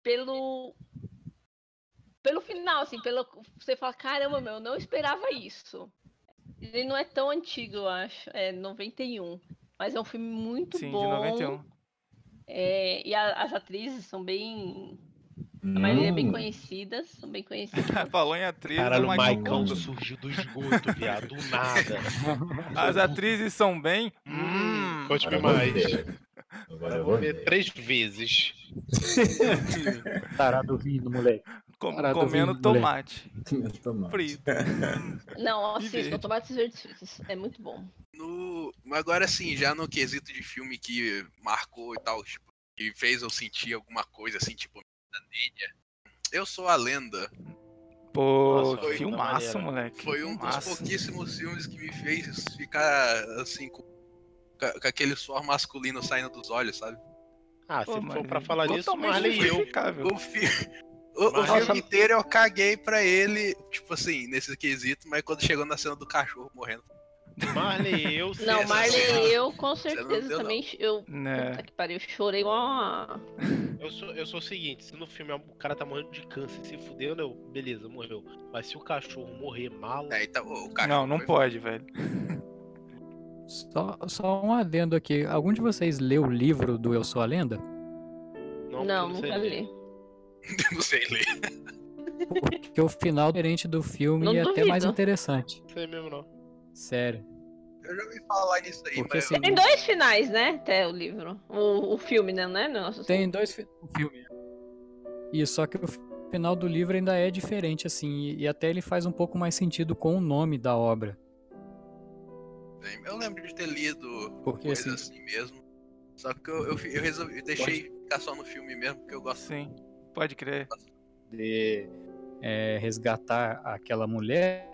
Speaker 7: pelo pelo final, assim, pelo você fala, caramba, meu, eu não esperava isso. Ele não é tão antigo, eu acho, é 91, mas é um filme muito
Speaker 3: Sim, de
Speaker 7: bom.
Speaker 3: 91.
Speaker 7: É, e a- as atrizes são bem a maioria é bem
Speaker 3: Hum.
Speaker 7: conhecidas, são bem conhecidas. <laughs>
Speaker 3: Falou em atriz,
Speaker 6: Caralho,
Speaker 3: o Gould.
Speaker 6: surgiu do esgoto, viado, do nada. <laughs>
Speaker 3: As atrizes são bem. Hum,
Speaker 4: Agora eu vou
Speaker 6: mais.
Speaker 4: Agora eu vou ver.
Speaker 6: três vezes. <laughs>
Speaker 2: Tarado rindo, moleque.
Speaker 3: Com-
Speaker 2: Tarado
Speaker 3: comendo
Speaker 2: rindo, moleque.
Speaker 3: tomate.
Speaker 4: Tomate.
Speaker 3: Frito.
Speaker 7: Não, assistam. Tomates Verdes é muito bom.
Speaker 8: No... Agora sim, já no quesito de filme que marcou e tal, tipo, que fez eu sentir alguma coisa assim, tipo, Eu sou a lenda.
Speaker 3: Pô,
Speaker 8: Foi-
Speaker 3: filmaço, moleque.
Speaker 8: Foi um dos
Speaker 3: filmaço.
Speaker 8: pouquíssimos filmes que me fez ficar assim com, com- aquele suor masculino saindo dos olhos, sabe?
Speaker 6: Ah, se
Speaker 3: Pô,
Speaker 6: for
Speaker 3: mas
Speaker 6: pra falar nisso,
Speaker 8: totalmente
Speaker 6: Marley e eu.
Speaker 8: O, fi... o, o filme inteiro eu caguei pra ele, tipo assim, nesse quesito, mas quando chegou na cena do cachorro morrendo.
Speaker 6: Marley e eu.
Speaker 7: Não. Marley, eu <laughs> com
Speaker 8: não
Speaker 7: certeza
Speaker 8: deu,
Speaker 7: também. Eu,
Speaker 3: Né.
Speaker 7: puta que pariu, eu chorei igual uma.
Speaker 6: Eu sou, eu sou o seguinte, se no filme o cara tá morrendo de câncer e se fudendo, eu, beleza, morreu. Mas se o cachorro morrer mal.
Speaker 8: É, então, o
Speaker 3: Não, não pode, velho.
Speaker 2: Só, só um adendo aqui. Algum de vocês leu o livro do Eu Sou a Lenda?
Speaker 6: Não,
Speaker 7: Não, nunca li. <laughs>
Speaker 8: não sei ler.
Speaker 2: Porque o final diferente do filme
Speaker 7: Não
Speaker 2: é até
Speaker 7: duvido.
Speaker 2: mais interessante.
Speaker 6: Não sei mesmo não.
Speaker 2: Sério.
Speaker 8: Eu já ouvi falar nisso aí,
Speaker 2: Porque
Speaker 8: mas
Speaker 2: assim,
Speaker 7: Tem dois finais, né? Até o livro. O, o filme, né? Não é? Nossa,
Speaker 2: Tem dois fi- o filme. Isso, só que o final do livro ainda é diferente, assim, e, e até ele faz um pouco mais sentido com o nome da obra.
Speaker 8: eu lembro de ter lido
Speaker 2: Porque,
Speaker 8: coisa
Speaker 2: assim-
Speaker 8: assim mesmo. Só que eu, eu, eu resolvi, eu deixei ficar só no filme mesmo, porque eu gosto.
Speaker 3: Sim, pode crer.
Speaker 2: De é, resgatar aquela mulher,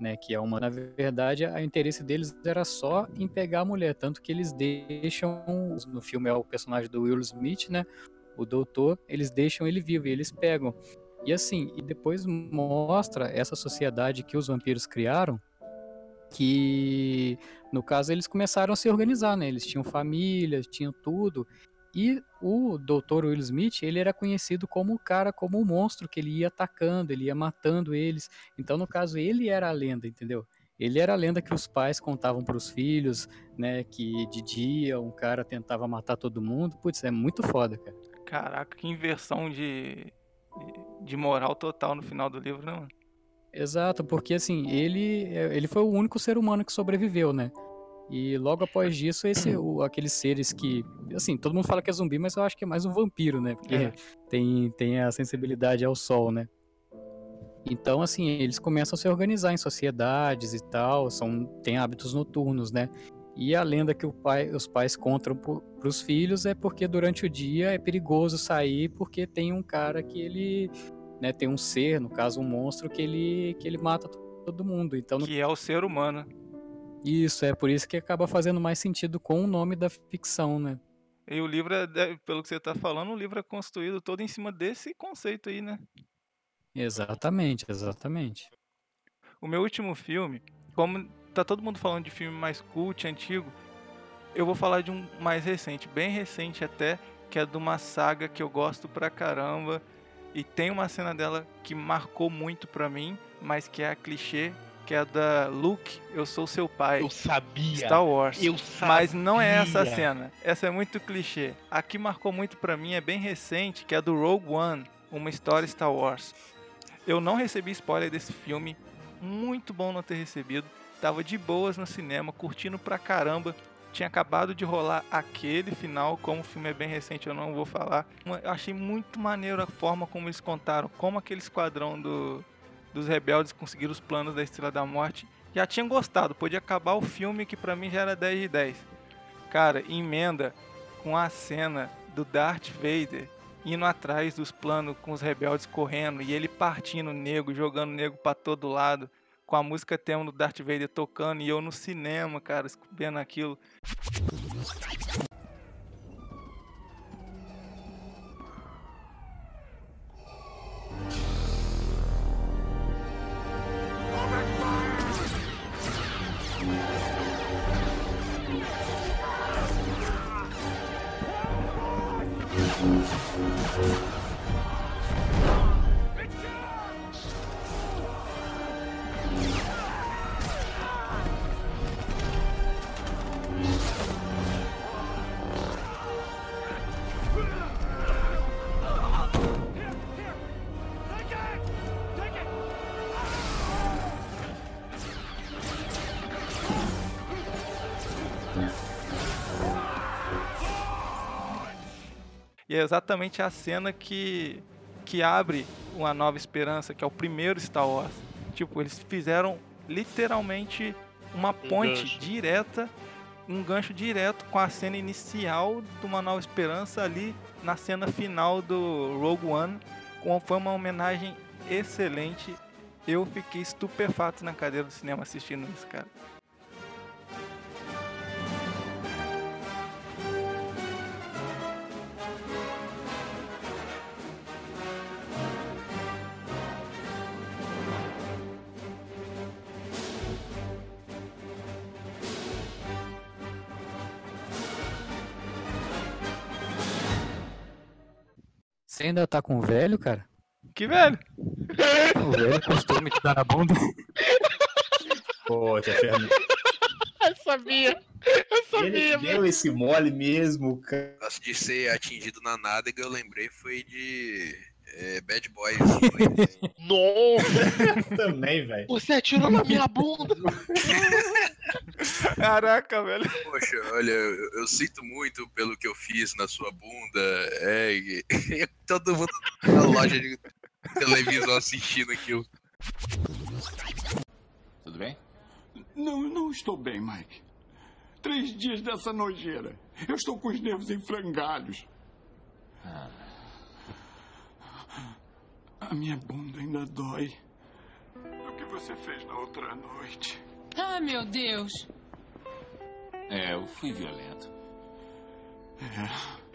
Speaker 2: né, que é uma, na verdade, o interesse deles era só em pegar a mulher, tanto que eles deixam, no filme é o personagem do Will Smith, né, o doutor, eles deixam ele vivo e eles pegam. E assim, e depois mostra essa sociedade que os vampiros criaram, que no caso eles começaram a se organizar, né? Eles tinham família, tinham tudo. E o Dr. Will Smith, ele era conhecido como o cara, como o monstro que ele ia atacando, ele ia matando eles. Então, no caso, ele era a lenda, entendeu? Ele era a lenda que os pais contavam para os filhos, né? Que de dia um cara tentava matar todo mundo. Putz, é muito foda, cara.
Speaker 3: Caraca, que inversão de, de moral total no final do livro, né, mano?
Speaker 2: Exato, porque assim, ele, ele foi o único ser humano que sobreviveu, né? E logo após disso, esse, o- aqueles seres que. Assim, todo mundo fala que é zumbi, mas eu acho que é mais um vampiro, né? Porque
Speaker 3: É.
Speaker 2: tem, tem a sensibilidade ao sol, né? Então, assim, eles começam a se organizar em sociedades e tal, são, têm hábitos noturnos, né? E a lenda que o pai, os pais contam para os filhos é porque durante o dia é perigoso sair porque tem um cara que ele, né, tem um ser, no caso um monstro que ele que ele mata to- todo mundo. Então, no-
Speaker 3: Que é o ser humano.
Speaker 2: Isso é por isso que acaba fazendo mais sentido com o nome da ficção, né?
Speaker 3: E o livro, é, de- pelo que você tá falando, o livro é construído todo em cima desse conceito aí, né?
Speaker 2: Exatamente, exatamente.
Speaker 3: O meu último filme, como tá todo mundo falando de filme mais cult, antigo, eu vou falar de um mais recente, bem recente até, que é de uma saga que eu gosto pra caramba. E tem uma cena dela que marcou muito pra mim, mas que é a clichê, que é da Luke, eu sou seu pai.
Speaker 6: Eu sabia.
Speaker 3: Star Wars.
Speaker 6: Eu
Speaker 3: Mas não é essa
Speaker 6: sabia.
Speaker 3: cena. Essa é muito clichê. A que marcou muito pra mim é bem recente, que é a do Rogue One, uma história Star Wars. Eu não recebi spoiler desse filme. Muito bom não ter recebido. Tava de boas no cinema, curtindo pra caramba. tinha acabado de rolar aquele final, como o filme é bem recente, eu não vou falar. Eu achei muito maneiro a forma como eles contaram, como aquele esquadrão do, dos rebeldes conseguiram os planos da Estrela da Morte. Já tinha gostado, podia acabar o filme que pra mim já era 10 de 10. Cara, emenda com a cena do Darth Vader indo atrás dos planos com os rebeldes correndo e ele partindo nego, jogando nego pra todo lado, com a música tema do Darth Vader tocando e eu no cinema, cara, vendo aquilo. Exatamente a cena que, que abre uma nova esperança, que é o primeiro Star Wars. Tipo, eles fizeram literalmente uma ponte
Speaker 6: gancho.
Speaker 3: direta, um gancho direto com a cena inicial de uma nova esperança ali na cena final do Rogue One. Foi uma homenagem excelente. Eu fiquei estupefato na cadeira do cinema assistindo isso, cara.
Speaker 2: Ainda tá com o velho, cara?
Speaker 3: Que velho?
Speaker 2: O velho costume te dar na bunda.
Speaker 4: Pô, tia Fernanda.
Speaker 6: Eu sabia. Eu
Speaker 4: Ele deu esse mole mesmo, cara.
Speaker 8: De ser atingido na nádega, eu lembrei foi de é, Bad Boys. <laughs>
Speaker 6: Nossa! <laughs>
Speaker 4: Também, velho.
Speaker 6: Você atirou na minha bunda! <laughs>
Speaker 3: Caraca, velho.
Speaker 8: Poxa, olha, eu, eu sinto muito pelo que eu fiz na sua bunda. É, e- e todo mundo na loja de televisão assistindo aquilo.
Speaker 24: Tudo bem?
Speaker 15: Não, não estou bem, Mike. Três dias dessa nojeira. Eu estou com os nervos em frangalhos. A minha bunda ainda dói. O que você fez na outra noite?
Speaker 26: Ah, meu Deus.
Speaker 24: É, eu fui violento.
Speaker 15: É.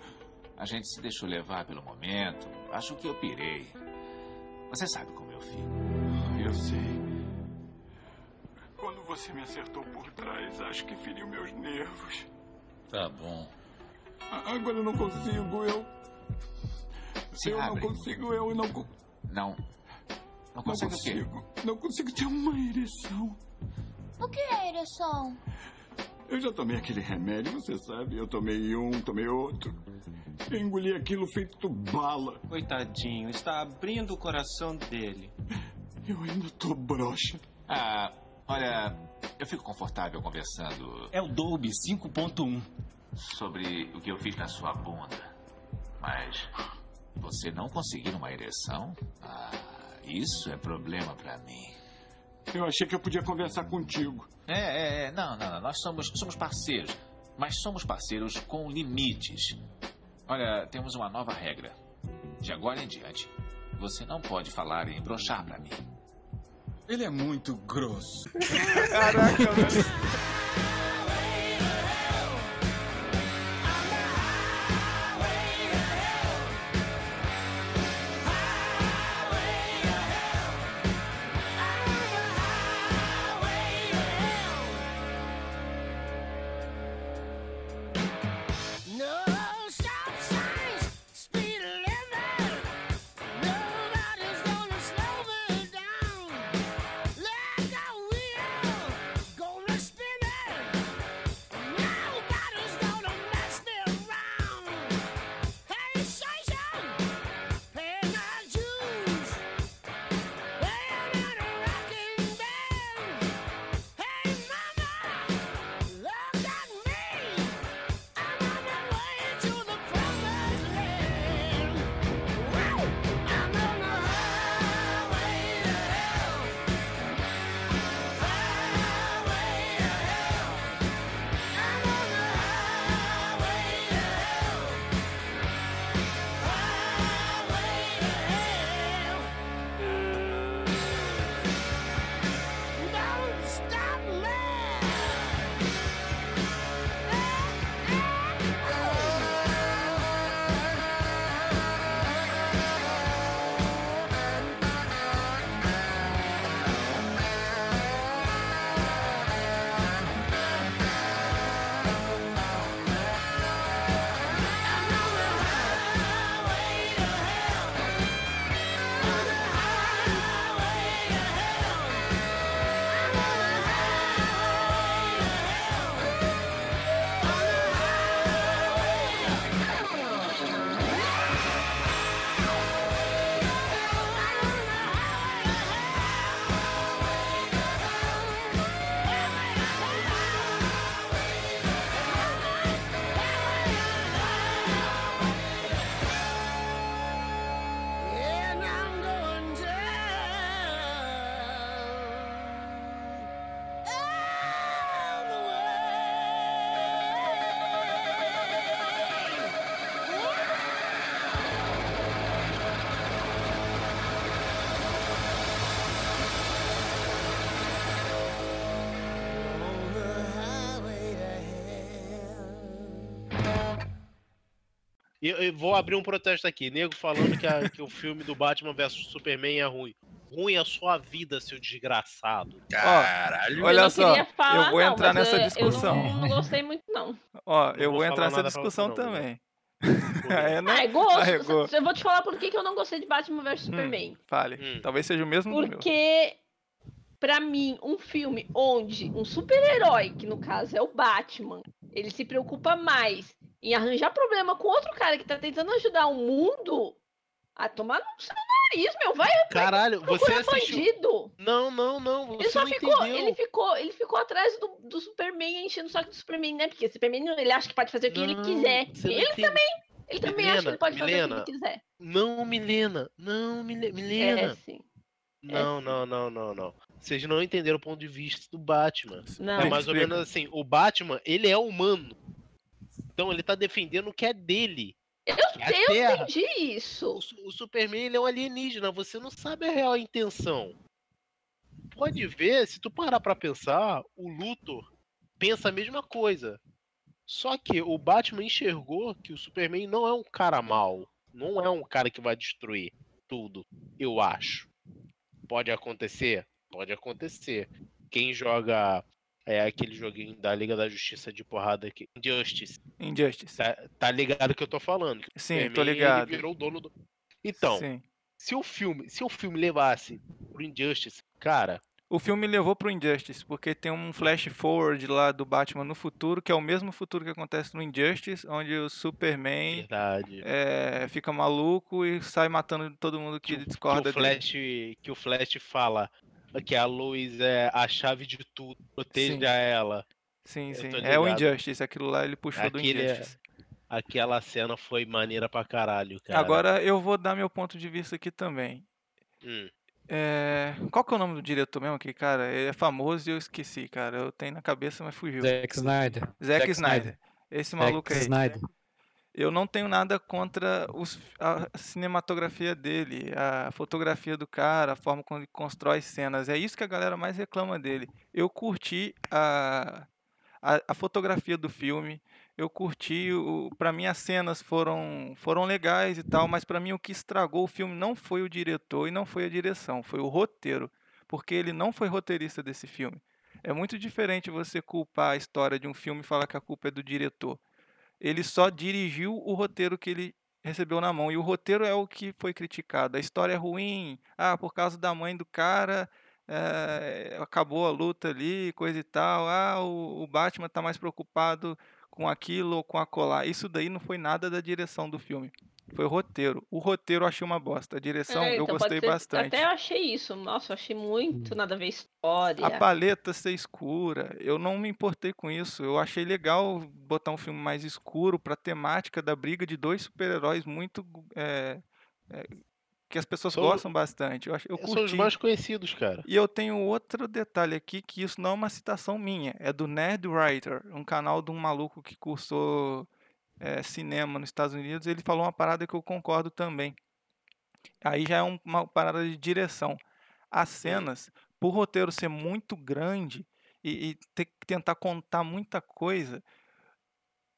Speaker 24: A gente se deixou levar pelo momento. Acho que eu pirei. Você sabe como eu fico.
Speaker 15: Eu sei. Quando você me acertou por trás, acho que feriu meus nervos.
Speaker 24: Tá bom.
Speaker 15: Agora eu não consigo, eu.
Speaker 24: Se
Speaker 15: eu
Speaker 24: abre.
Speaker 15: não consigo, eu não,
Speaker 24: Não. Não
Speaker 15: não
Speaker 24: consegue o quê?
Speaker 15: consigo. Não consigo ter uma ereção.
Speaker 20: O que é ereção?
Speaker 15: Eu já tomei aquele remédio, você sabe. Eu tomei um, tomei outro. Eu engoli aquilo feito bala.
Speaker 27: Coitadinho, está abrindo o coração dele.
Speaker 15: Eu ainda tô broxa.
Speaker 24: Ah, olha, eu fico confortável conversando.
Speaker 27: É o Dolby 5.1.
Speaker 24: Sobre o que eu fiz na sua bunda. Mas você não conseguir uma ereção? Ah, isso é problema pra mim.
Speaker 15: Eu achei que eu podia conversar contigo.
Speaker 24: É, é, é. Não, não, não. Nós somos, somos parceiros. Mas somos parceiros com limites. Olha, temos uma nova regra. De agora em diante, você não pode falar em brochar pra mim.
Speaker 27: Ele é muito grosso. <laughs>
Speaker 3: Caraca, velho.
Speaker 6: Eu, eu vou abrir um protesto aqui. Nego falando que, a- que o filme do Batman vs Superman é ruim. Ruim é a sua vida, seu desgraçado.
Speaker 8: Caralho.
Speaker 3: Olha
Speaker 7: eu não
Speaker 3: só,
Speaker 7: queria falar,
Speaker 3: eu vou
Speaker 7: não,
Speaker 3: entrar nessa
Speaker 7: eu-
Speaker 3: discussão.
Speaker 7: Eu não, não gostei muito, não.
Speaker 3: Ó,
Speaker 6: Não
Speaker 3: eu
Speaker 6: vou
Speaker 3: vou entrar nessa
Speaker 6: nada pra
Speaker 3: discussão
Speaker 6: você não,
Speaker 3: também. <laughs> É, né?
Speaker 7: Ah, é gosto.
Speaker 3: Arregou.
Speaker 7: Eu vou te falar por que que eu não gostei de Batman vs
Speaker 3: Hum,
Speaker 7: Superman.
Speaker 3: Fale. Talvez seja o mesmo.
Speaker 7: Porque, pra mim, um filme onde um super-herói, que no caso é o Batman, ele se preocupa mais em arranjar problema com outro cara que tá tentando ajudar o mundo a tomar no seu nariz, meu. Vai,
Speaker 6: Caralho,
Speaker 7: vai
Speaker 6: você assistiu.
Speaker 7: bandido.
Speaker 6: Não, não, não. Você
Speaker 7: Ele só
Speaker 6: não
Speaker 7: ficou,
Speaker 6: entendeu.
Speaker 7: ele ficou, ele ficou atrás do, do Superman, enchendo o saco do Superman, né? Porque o Superman, ele acha que pode fazer o que ele
Speaker 6: Não,
Speaker 7: quiser.
Speaker 6: você não
Speaker 7: Ele
Speaker 6: entende.
Speaker 7: também, ele também acha que ele pode fazer o
Speaker 6: Milena,
Speaker 7: que ele quiser.
Speaker 6: Não, Milena. Não, Mile- Milena.
Speaker 7: É, sim.
Speaker 6: Não, não, não, não, não. Vocês não entenderam o ponto de vista do Batman.
Speaker 7: Não.
Speaker 6: É mais ou menos assim, o Batman, ele é humano. Então ele tá defendendo o que é dele.
Speaker 7: Eu,
Speaker 6: é
Speaker 7: eu entendi isso.
Speaker 6: O, o Superman, ele é um alienígena, você não sabe a real intenção. Pode ver, se tu parar pra pensar, o Luthor pensa a mesma coisa. Só que o Batman enxergou que o Superman não é um cara mau. Não é um cara que vai destruir tudo, eu acho. Pode acontecer? Pode acontecer. Quem joga é aquele joguinho da Liga da Justiça de porrada aqui, Injustice.
Speaker 3: Injustice.
Speaker 6: Tá, tá ligado que eu tô falando? que o
Speaker 3: Sim, tô
Speaker 6: Superman, ele
Speaker 3: ligado.
Speaker 6: virou o dono do. Então,
Speaker 3: Sim.
Speaker 6: se o filme, se o filme levasse pro Injustice, cara,
Speaker 3: O filme levou pro Injustice, porque tem um flash forward lá do Batman no futuro, que é o mesmo futuro que acontece no Injustice, onde o Superman
Speaker 6: verdade.
Speaker 3: é, fica maluco e sai matando todo mundo que,
Speaker 6: que
Speaker 3: discorda
Speaker 6: o
Speaker 3: dele.
Speaker 6: Flash, que o Flash fala que a Lois é a chave de tudo, proteja
Speaker 3: Sim.
Speaker 6: ela.
Speaker 3: Sim, sim. É o. Injustice, aquilo lá ele puxou do
Speaker 6: Aquele é-
Speaker 3: Injustice.
Speaker 6: Aquela cena foi maneira pra caralho, cara.
Speaker 3: Agora eu vou dar meu ponto de vista aqui também.
Speaker 6: Hum.
Speaker 3: É, Qual que é o nome do diretor mesmo aqui, cara? Ele é famoso e eu esqueci, cara. Eu tenho na cabeça, mas fugiu.
Speaker 2: Zack Snyder.
Speaker 3: Zack Snyder. Esse
Speaker 2: Zack
Speaker 3: maluco aí.
Speaker 2: Snyder.
Speaker 3: Eu não tenho nada contra os- a cinematografia dele, a fotografia do cara, a forma como ele constrói cenas. É isso que a galera mais reclama dele. Eu curti a, a, a fotografia do filme, eu curti, para mim as cenas foram, foram legais e tal, mas para mim o que estragou o filme não foi o diretor e não foi a direção, foi o roteiro, porque ele não foi roteirista desse filme. É muito diferente você culpar a história de um filme e falar que a culpa é do diretor ele só dirigiu o roteiro que ele recebeu na mão. E o roteiro é o que foi criticado. A história é ruim. Ah, por causa da mãe do cara, eh, acabou a luta ali, coisa e tal. Ah, o, o Batman tá mais preocupado com aquilo ou com a colar. Isso daí não foi nada da direção do filme. Foi o roteiro. O roteiro eu achei uma bosta. A direção
Speaker 7: É,
Speaker 3: eu
Speaker 7: então pode
Speaker 3: gostei
Speaker 7: ser-
Speaker 3: bastante.
Speaker 7: Até eu achei isso. Nossa, eu achei muito nada a ver história.
Speaker 3: A paleta ser escura, eu não me importei com isso. Eu achei legal botar um filme mais escuro pra temática da briga de dois super-heróis muito. é, é, que as pessoas
Speaker 6: São-
Speaker 3: gostam bastante. Eu, eu
Speaker 6: São os
Speaker 3: curti.
Speaker 6: mais conhecidos, cara.
Speaker 3: E eu tenho outro detalhe aqui, que isso não é uma citação minha, é do Nerd Writer, um canal de um maluco que cursou é, cinema nos Estados Unidos. Ele falou uma parada que eu concordo também. Aí já é um- uma parada de direção. As cenas, por roteiro ser muito grande e, e ter que tentar contar muita coisa,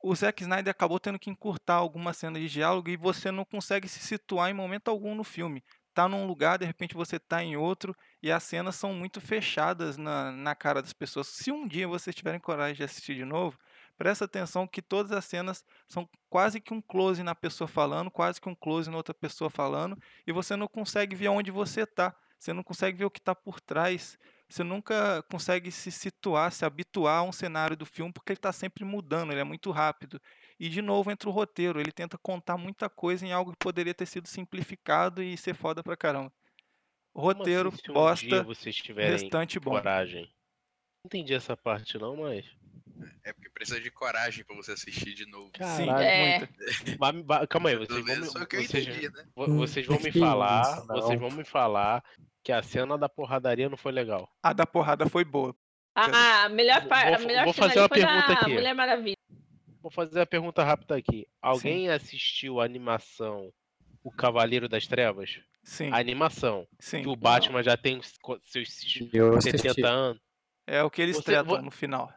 Speaker 3: o Zack Snyder acabou tendo que encurtar algumas cenas de diálogo e você não consegue se situar em momento algum no filme. Tá num lugar, de repente você tá em outro e as cenas são muito fechadas na, na cara das pessoas. Se um dia vocês tiverem coragem de assistir de novo, presta atenção que todas as cenas são quase que um close na pessoa falando, quase que um close na outra pessoa falando, e você não consegue ver onde você tá. Você não consegue ver o que está por trás. Você nunca consegue se situar, se habituar a um cenário do filme, porque ele está sempre mudando, ele é muito rápido. E de novo entra o roteiro, ele tenta contar muita coisa em algo que poderia ter sido simplificado e ser foda pra caramba. Roteiro,
Speaker 6: assim, um
Speaker 3: bosta, restante bom.
Speaker 6: coragem. Não entendi essa parte não, mas.
Speaker 8: É porque precisa de coragem pra você assistir de novo.
Speaker 6: Caralho,
Speaker 7: É. <laughs>
Speaker 6: calma aí, vocês vão, me,
Speaker 8: foi o que eu
Speaker 6: vocês,
Speaker 8: entendi, né?
Speaker 6: vo- vocês vão me
Speaker 2: Que
Speaker 6: falar,
Speaker 2: não.
Speaker 6: vocês vão me falar que a cena da porradaria não foi legal.
Speaker 3: A da porrada foi boa.
Speaker 7: Ah, a melhor parte, a
Speaker 6: vou-
Speaker 7: melhor
Speaker 6: vou fazer uma
Speaker 7: foi da
Speaker 6: pergunta aqui.
Speaker 7: Mulher Maravilha.
Speaker 6: Vou fazer a pergunta rápida aqui. Alguém assistiu a animação O Cavaleiro das Trevas?
Speaker 3: Sim.
Speaker 6: A animação.
Speaker 3: Sim.
Speaker 6: Que o Batman já tem seus
Speaker 2: Eu assisti.
Speaker 6: 70 anos.
Speaker 3: É o que eles
Speaker 6: Você-
Speaker 3: tratam no final.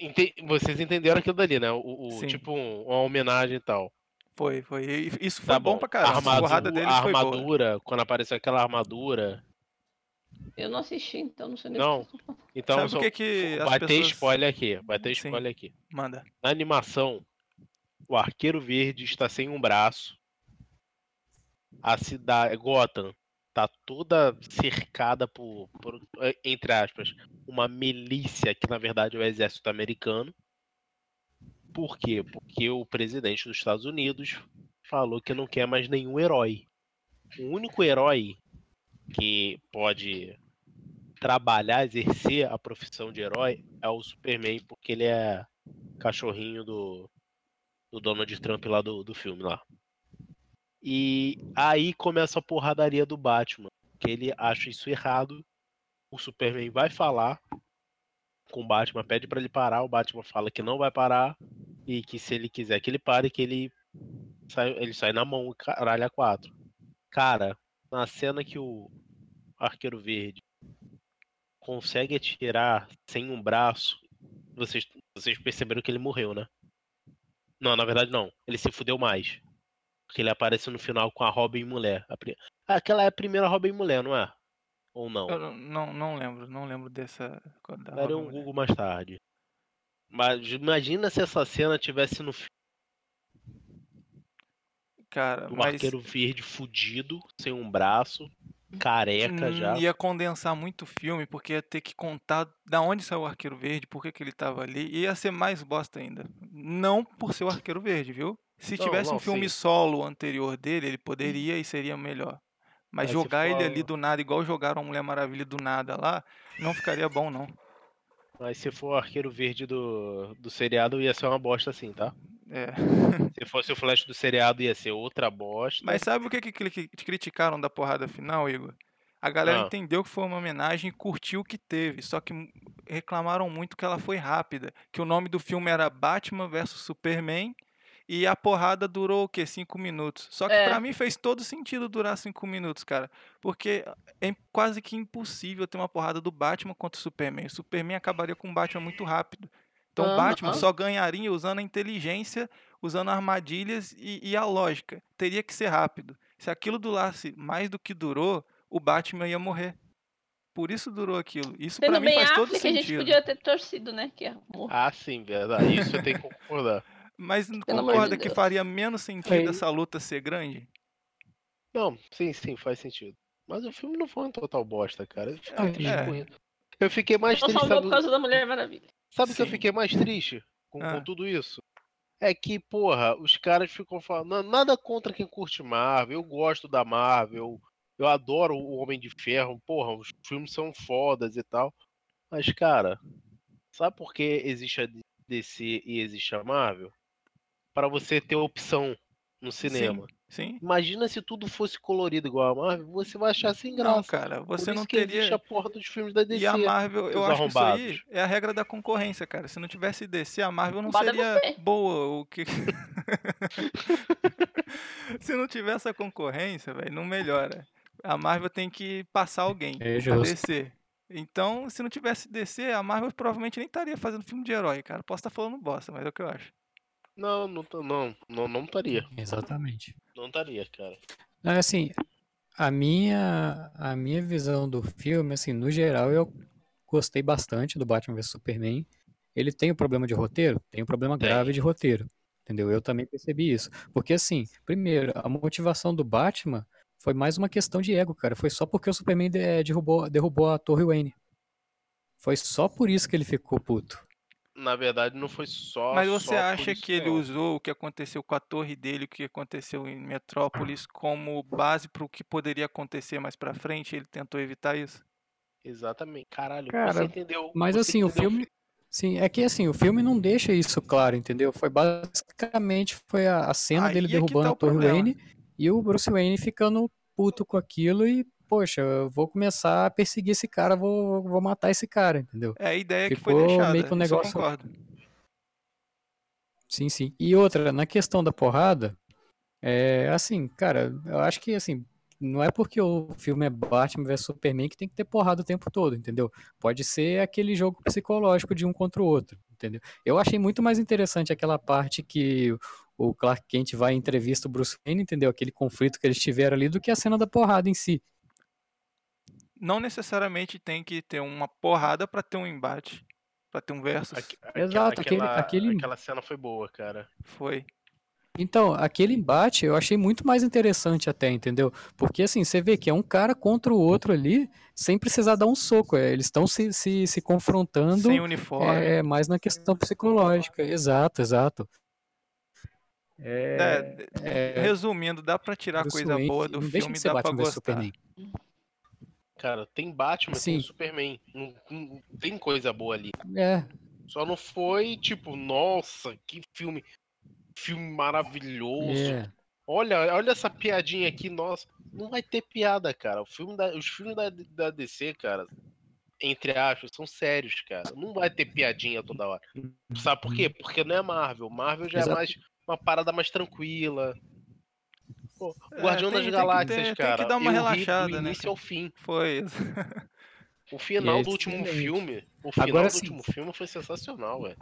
Speaker 6: Ente- Vocês entenderam aquilo dali, né? O, o- tipo um- uma homenagem e tal.
Speaker 3: Foi, foi. Isso foi
Speaker 6: Tá
Speaker 3: bom, pra caramba. A
Speaker 6: Armadura, a quando apareceu aquela armadura.
Speaker 7: Eu não assisti, então não sei nem
Speaker 6: Não. Então,
Speaker 3: Sabe o
Speaker 6: só-
Speaker 3: que que as
Speaker 6: vai ter
Speaker 3: pessoas-
Speaker 6: spoiler aqui. Vai ter
Speaker 3: Sim.
Speaker 6: spoiler aqui.
Speaker 3: Manda.
Speaker 6: Na animação, o Arqueiro Verde está sem um braço. A cidade, Gotham, tá toda cercada por, por, eh, entre aspas, uma milícia que na verdade é o exército americano. Por quê? Porque o presidente dos Estados Unidos falou que não quer mais nenhum herói. O único herói que pode trabalhar, exercer a profissão de herói é o Superman, porque ele é cachorrinho do, do Donald Trump lá do, do filme lá. E aí começa a porradaria do Batman, que ele acha isso errado. O Superman vai falar com o Batman, pede pra ele parar, o Batman fala que não vai parar e que se ele quiser que ele pare, que ele sai, ele sai na mão, caralho, a quatro. Cara, na cena que o Arqueiro Verde consegue atirar sem um braço, vocês, vocês perceberam que ele morreu, né? Não, na verdade não. Ele se fudeu mais. Porque ele aparece no final com a Robin mulher. A aquela é a primeira Robin mulher, não é? Ou não?
Speaker 3: Eu não, não, lembro, não lembro dessa. da
Speaker 6: Darei um. Google mais tarde. Mas imagina se essa cena tivesse no filme
Speaker 3: Cara,
Speaker 6: do
Speaker 3: mas
Speaker 6: arqueiro verde fudido, sem um braço, careca
Speaker 3: hum,
Speaker 6: já.
Speaker 3: ia condensar muito o filme, porque ia ter que contar da onde saiu o Arqueiro Verde, por que, que ele tava ali, e ia ser mais bosta ainda. Não por ser o Arqueiro Verde, viu? Se
Speaker 6: Não,
Speaker 3: tivesse
Speaker 6: não,
Speaker 3: um filme
Speaker 6: sim.
Speaker 3: solo anterior dele, ele poderia e seria melhor. Mas
Speaker 6: se
Speaker 3: jogar ele ali do nada, igual jogaram a Mulher Maravilha do nada lá, não ficaria bom, não.
Speaker 6: Mas se for o arqueiro verde do, do seriado, ia ser uma bosta assim, tá?
Speaker 3: É. <laughs>
Speaker 6: Se fosse o Flash do seriado, ia ser outra bosta.
Speaker 3: Mas sabe o que, que, que que criticaram da porrada final, Igor? A galera
Speaker 6: Ah.
Speaker 3: entendeu que foi uma homenagem e curtiu o que teve, só que reclamaram muito que ela foi rápida, que o nome do filme era Batman vs Superman e a porrada durou o quê? Cinco minutos. Só que
Speaker 7: É.
Speaker 3: pra mim fez todo sentido durar cinco minutos, cara, porque é quase que impossível ter uma porrada do Batman contra o Superman. O Superman acabaria com o Batman muito rápido. Então o. Batman só ganharia usando a inteligência, usando armadilhas e, e a lógica. Teria que ser rápido. Se aquilo durasse mais do que durou, o Batman ia morrer. Por isso durou aquilo. Isso pra
Speaker 7: Sendo
Speaker 3: mim faz todo
Speaker 7: Affleck, a gente
Speaker 3: sentido.
Speaker 7: podia ter torcido, né? Que é.
Speaker 6: Ah, sim, verdade. Isso eu tenho que concordar. <laughs>
Speaker 3: Mas não
Speaker 7: Pelo amor de
Speaker 3: concorda que faria menos sentido
Speaker 6: Foi.
Speaker 3: essa luta ser grande?
Speaker 6: Não, sim, sim, faz sentido. Mas o filme não foi um total bosta, cara. Eu fiquei
Speaker 3: É.
Speaker 6: triste com isso. Eu fiquei mais
Speaker 7: Não
Speaker 6: triste. Sabe,
Speaker 7: por causa da Mulher Maravilha.
Speaker 6: sabe que eu fiquei mais triste com,
Speaker 3: Ah.
Speaker 6: com tudo isso? É que, porra, os caras ficam falando. "Não, Nada contra quem curte Marvel. Eu gosto da Marvel. Eu adoro o Homem de Ferro. Porra, os filmes são fodas e tal. Mas, cara, sabe por que existe a DC e existe a Marvel? Para você ter opção no cinema.
Speaker 3: Sim.
Speaker 6: Imagina se tudo fosse colorido igual a Marvel, você vai achar sem graça.
Speaker 3: Não, cara,
Speaker 6: Por
Speaker 3: você
Speaker 6: isso
Speaker 3: não teria.
Speaker 6: a porra dos filmes da DC.
Speaker 3: E a Marvel, eu acho que isso aí é a regra da concorrência, cara. Se não tivesse DC, a Marvel não
Speaker 7: Culpado é
Speaker 3: seria
Speaker 7: você.
Speaker 3: boa. O que... <laughs> Se não tiver essa concorrência, velho, não melhora. A Marvel tem que passar alguém.
Speaker 2: É justo.
Speaker 3: DC. Então, se não tivesse DC, a Marvel provavelmente nem estaria fazendo filme de herói, cara. Posso estar falando bosta, mas é o que eu acho.
Speaker 6: Não, não, não, não, não estaria.
Speaker 2: Exatamente.
Speaker 6: Não estaria, cara.
Speaker 2: Não, Assim, a minha, a minha visão do filme, assim, no geral, eu gostei bastante do Batman vs Superman. Ele tem um problema de roteiro? Tem um problema grave de roteiro. Entendeu? Eu também percebi isso. Porque, assim, primeiro, a motivação do Batman foi mais uma questão de ego, cara. Foi só porque o Superman de- derrubou, derrubou a Torre Wayne. Foi só por isso que ele ficou puto.
Speaker 6: Na verdade, não foi só.
Speaker 3: Mas
Speaker 6: só
Speaker 3: você
Speaker 6: por
Speaker 3: acha que ele usou o que aconteceu com a torre dele, o que aconteceu em Metrópolis, como base para o que poderia acontecer mais pra frente? Ele tentou evitar isso?
Speaker 6: Exatamente. Caralho, você
Speaker 2: Cara,
Speaker 6: entendeu?
Speaker 2: mas
Speaker 6: você
Speaker 2: assim, o
Speaker 6: entendeu
Speaker 2: filme. Sim, é que assim, o filme não deixa isso claro, entendeu? Foi basicamente foi a, a cena
Speaker 3: Aí
Speaker 2: dele
Speaker 3: é que
Speaker 2: derrubando
Speaker 3: tá
Speaker 2: a
Speaker 3: o
Speaker 2: Torre. Wayne e o Bruce Wayne ficando puto com aquilo e, poxa, eu vou começar a perseguir esse cara, vou, vou matar esse cara, entendeu?
Speaker 3: É a ideia que foi
Speaker 2: Ficou
Speaker 3: deixada.
Speaker 2: meio que um negócio.
Speaker 3: concordo.
Speaker 2: Sim, sim. E outra, na questão da porrada, é assim, cara, eu acho que assim, não é porque o filme é Batman vs Superman que tem que ter porrada o tempo todo, entendeu? Pode ser aquele jogo psicológico de um contra o outro, entendeu? Eu achei muito mais interessante aquela parte que o Clark Kent vai em entrevista o Bruce Wayne, entendeu? Aquele conflito que eles tiveram ali, do que a cena da porrada em si.
Speaker 3: Não necessariamente tem que ter uma porrada pra ter um embate, pra ter um versus.
Speaker 2: Exato, aquele-
Speaker 6: aquela,
Speaker 2: aquele-
Speaker 6: aquela cena foi boa, cara.
Speaker 3: Foi.
Speaker 2: Então, aquele embate eu achei muito mais interessante até, entendeu? Porque assim, você vê que é um cara contra o outro ali, sem precisar dar um soco. é, Eles estão se, se, se confrontando
Speaker 3: Sem uniforme.
Speaker 2: é, mais na questão psicológica. Exato, exato.
Speaker 3: É,
Speaker 2: é,
Speaker 3: resumindo, dá pra tirar coisa boa do filme e dá pra gostar.
Speaker 2: Superman.
Speaker 6: Cara, tem Batman,
Speaker 2: Sim.
Speaker 6: tem Superman. Não, não- tem coisa boa ali.
Speaker 2: É,
Speaker 6: Só não foi, tipo, nossa, que filme. Filme maravilhoso.
Speaker 2: É.
Speaker 6: Olha, olha essa piadinha aqui, nossa. Não vai ter piada, cara. O filme da- os filmes da, da DC, cara, entre aspas, são sérios, cara. Não vai ter piadinha toda hora. Sabe por quê? Porque não é Marvel. Marvel já
Speaker 2: Exato.
Speaker 6: é mais uma parada mais tranquila. Pô, o
Speaker 3: É,
Speaker 6: Guardião
Speaker 3: tem-
Speaker 6: das
Speaker 3: tem que
Speaker 6: Galáxias,
Speaker 3: ter- tem que
Speaker 6: cara.
Speaker 3: dar uma
Speaker 6: eu
Speaker 3: relaxada,
Speaker 6: do
Speaker 3: né,
Speaker 6: início
Speaker 3: cara?
Speaker 6: ao fim.
Speaker 3: Foi.
Speaker 6: O final <laughs>
Speaker 2: E é
Speaker 6: do último
Speaker 2: excelente.
Speaker 6: filme, o final
Speaker 2: Agora
Speaker 6: do
Speaker 2: sim.
Speaker 6: último filme foi sensacional, velho.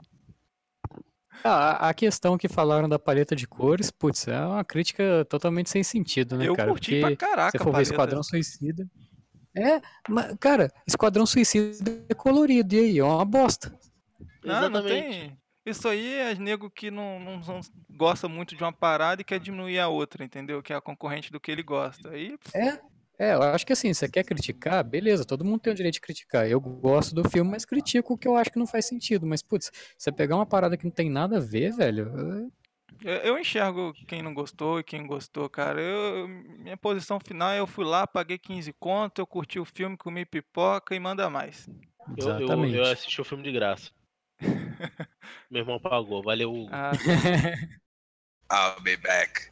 Speaker 2: Ah, a questão que falaram da paleta de cores, putz, é uma crítica totalmente sem sentido, né,
Speaker 3: Eu
Speaker 2: cara?
Speaker 3: curti pra
Speaker 2: Porque
Speaker 3: caraca
Speaker 2: se for ver. Esquadrão Suicida. É, mas, cara, Esquadrão Suicida é colorido, e aí? É uma bosta.
Speaker 3: Não, não
Speaker 6: Exatamente.
Speaker 3: tem. Isso aí é nego que não, não, não gosta muito de uma parada e quer diminuir a outra, entendeu? Que é a concorrente do que ele gosta. Aí,
Speaker 2: É, é, eu acho que assim, você quer criticar, beleza, todo mundo tem o direito de criticar. Eu gosto do filme, mas critico o que eu acho que não faz sentido. Mas, putz, você pegar uma parada que não tem nada a ver, velho.
Speaker 3: eu, eu enxergo quem não gostou e quem gostou, cara. Eu, minha posição final é eu fui lá, paguei 15 conto, eu curti o filme, comi pipoca e manda mais.
Speaker 6: Eu, eu,
Speaker 2: Exatamente.
Speaker 6: eu assisti o filme de graça. Meu irmão pagou, valeu. Hugo.
Speaker 3: Ah, <laughs>
Speaker 8: I'll be back.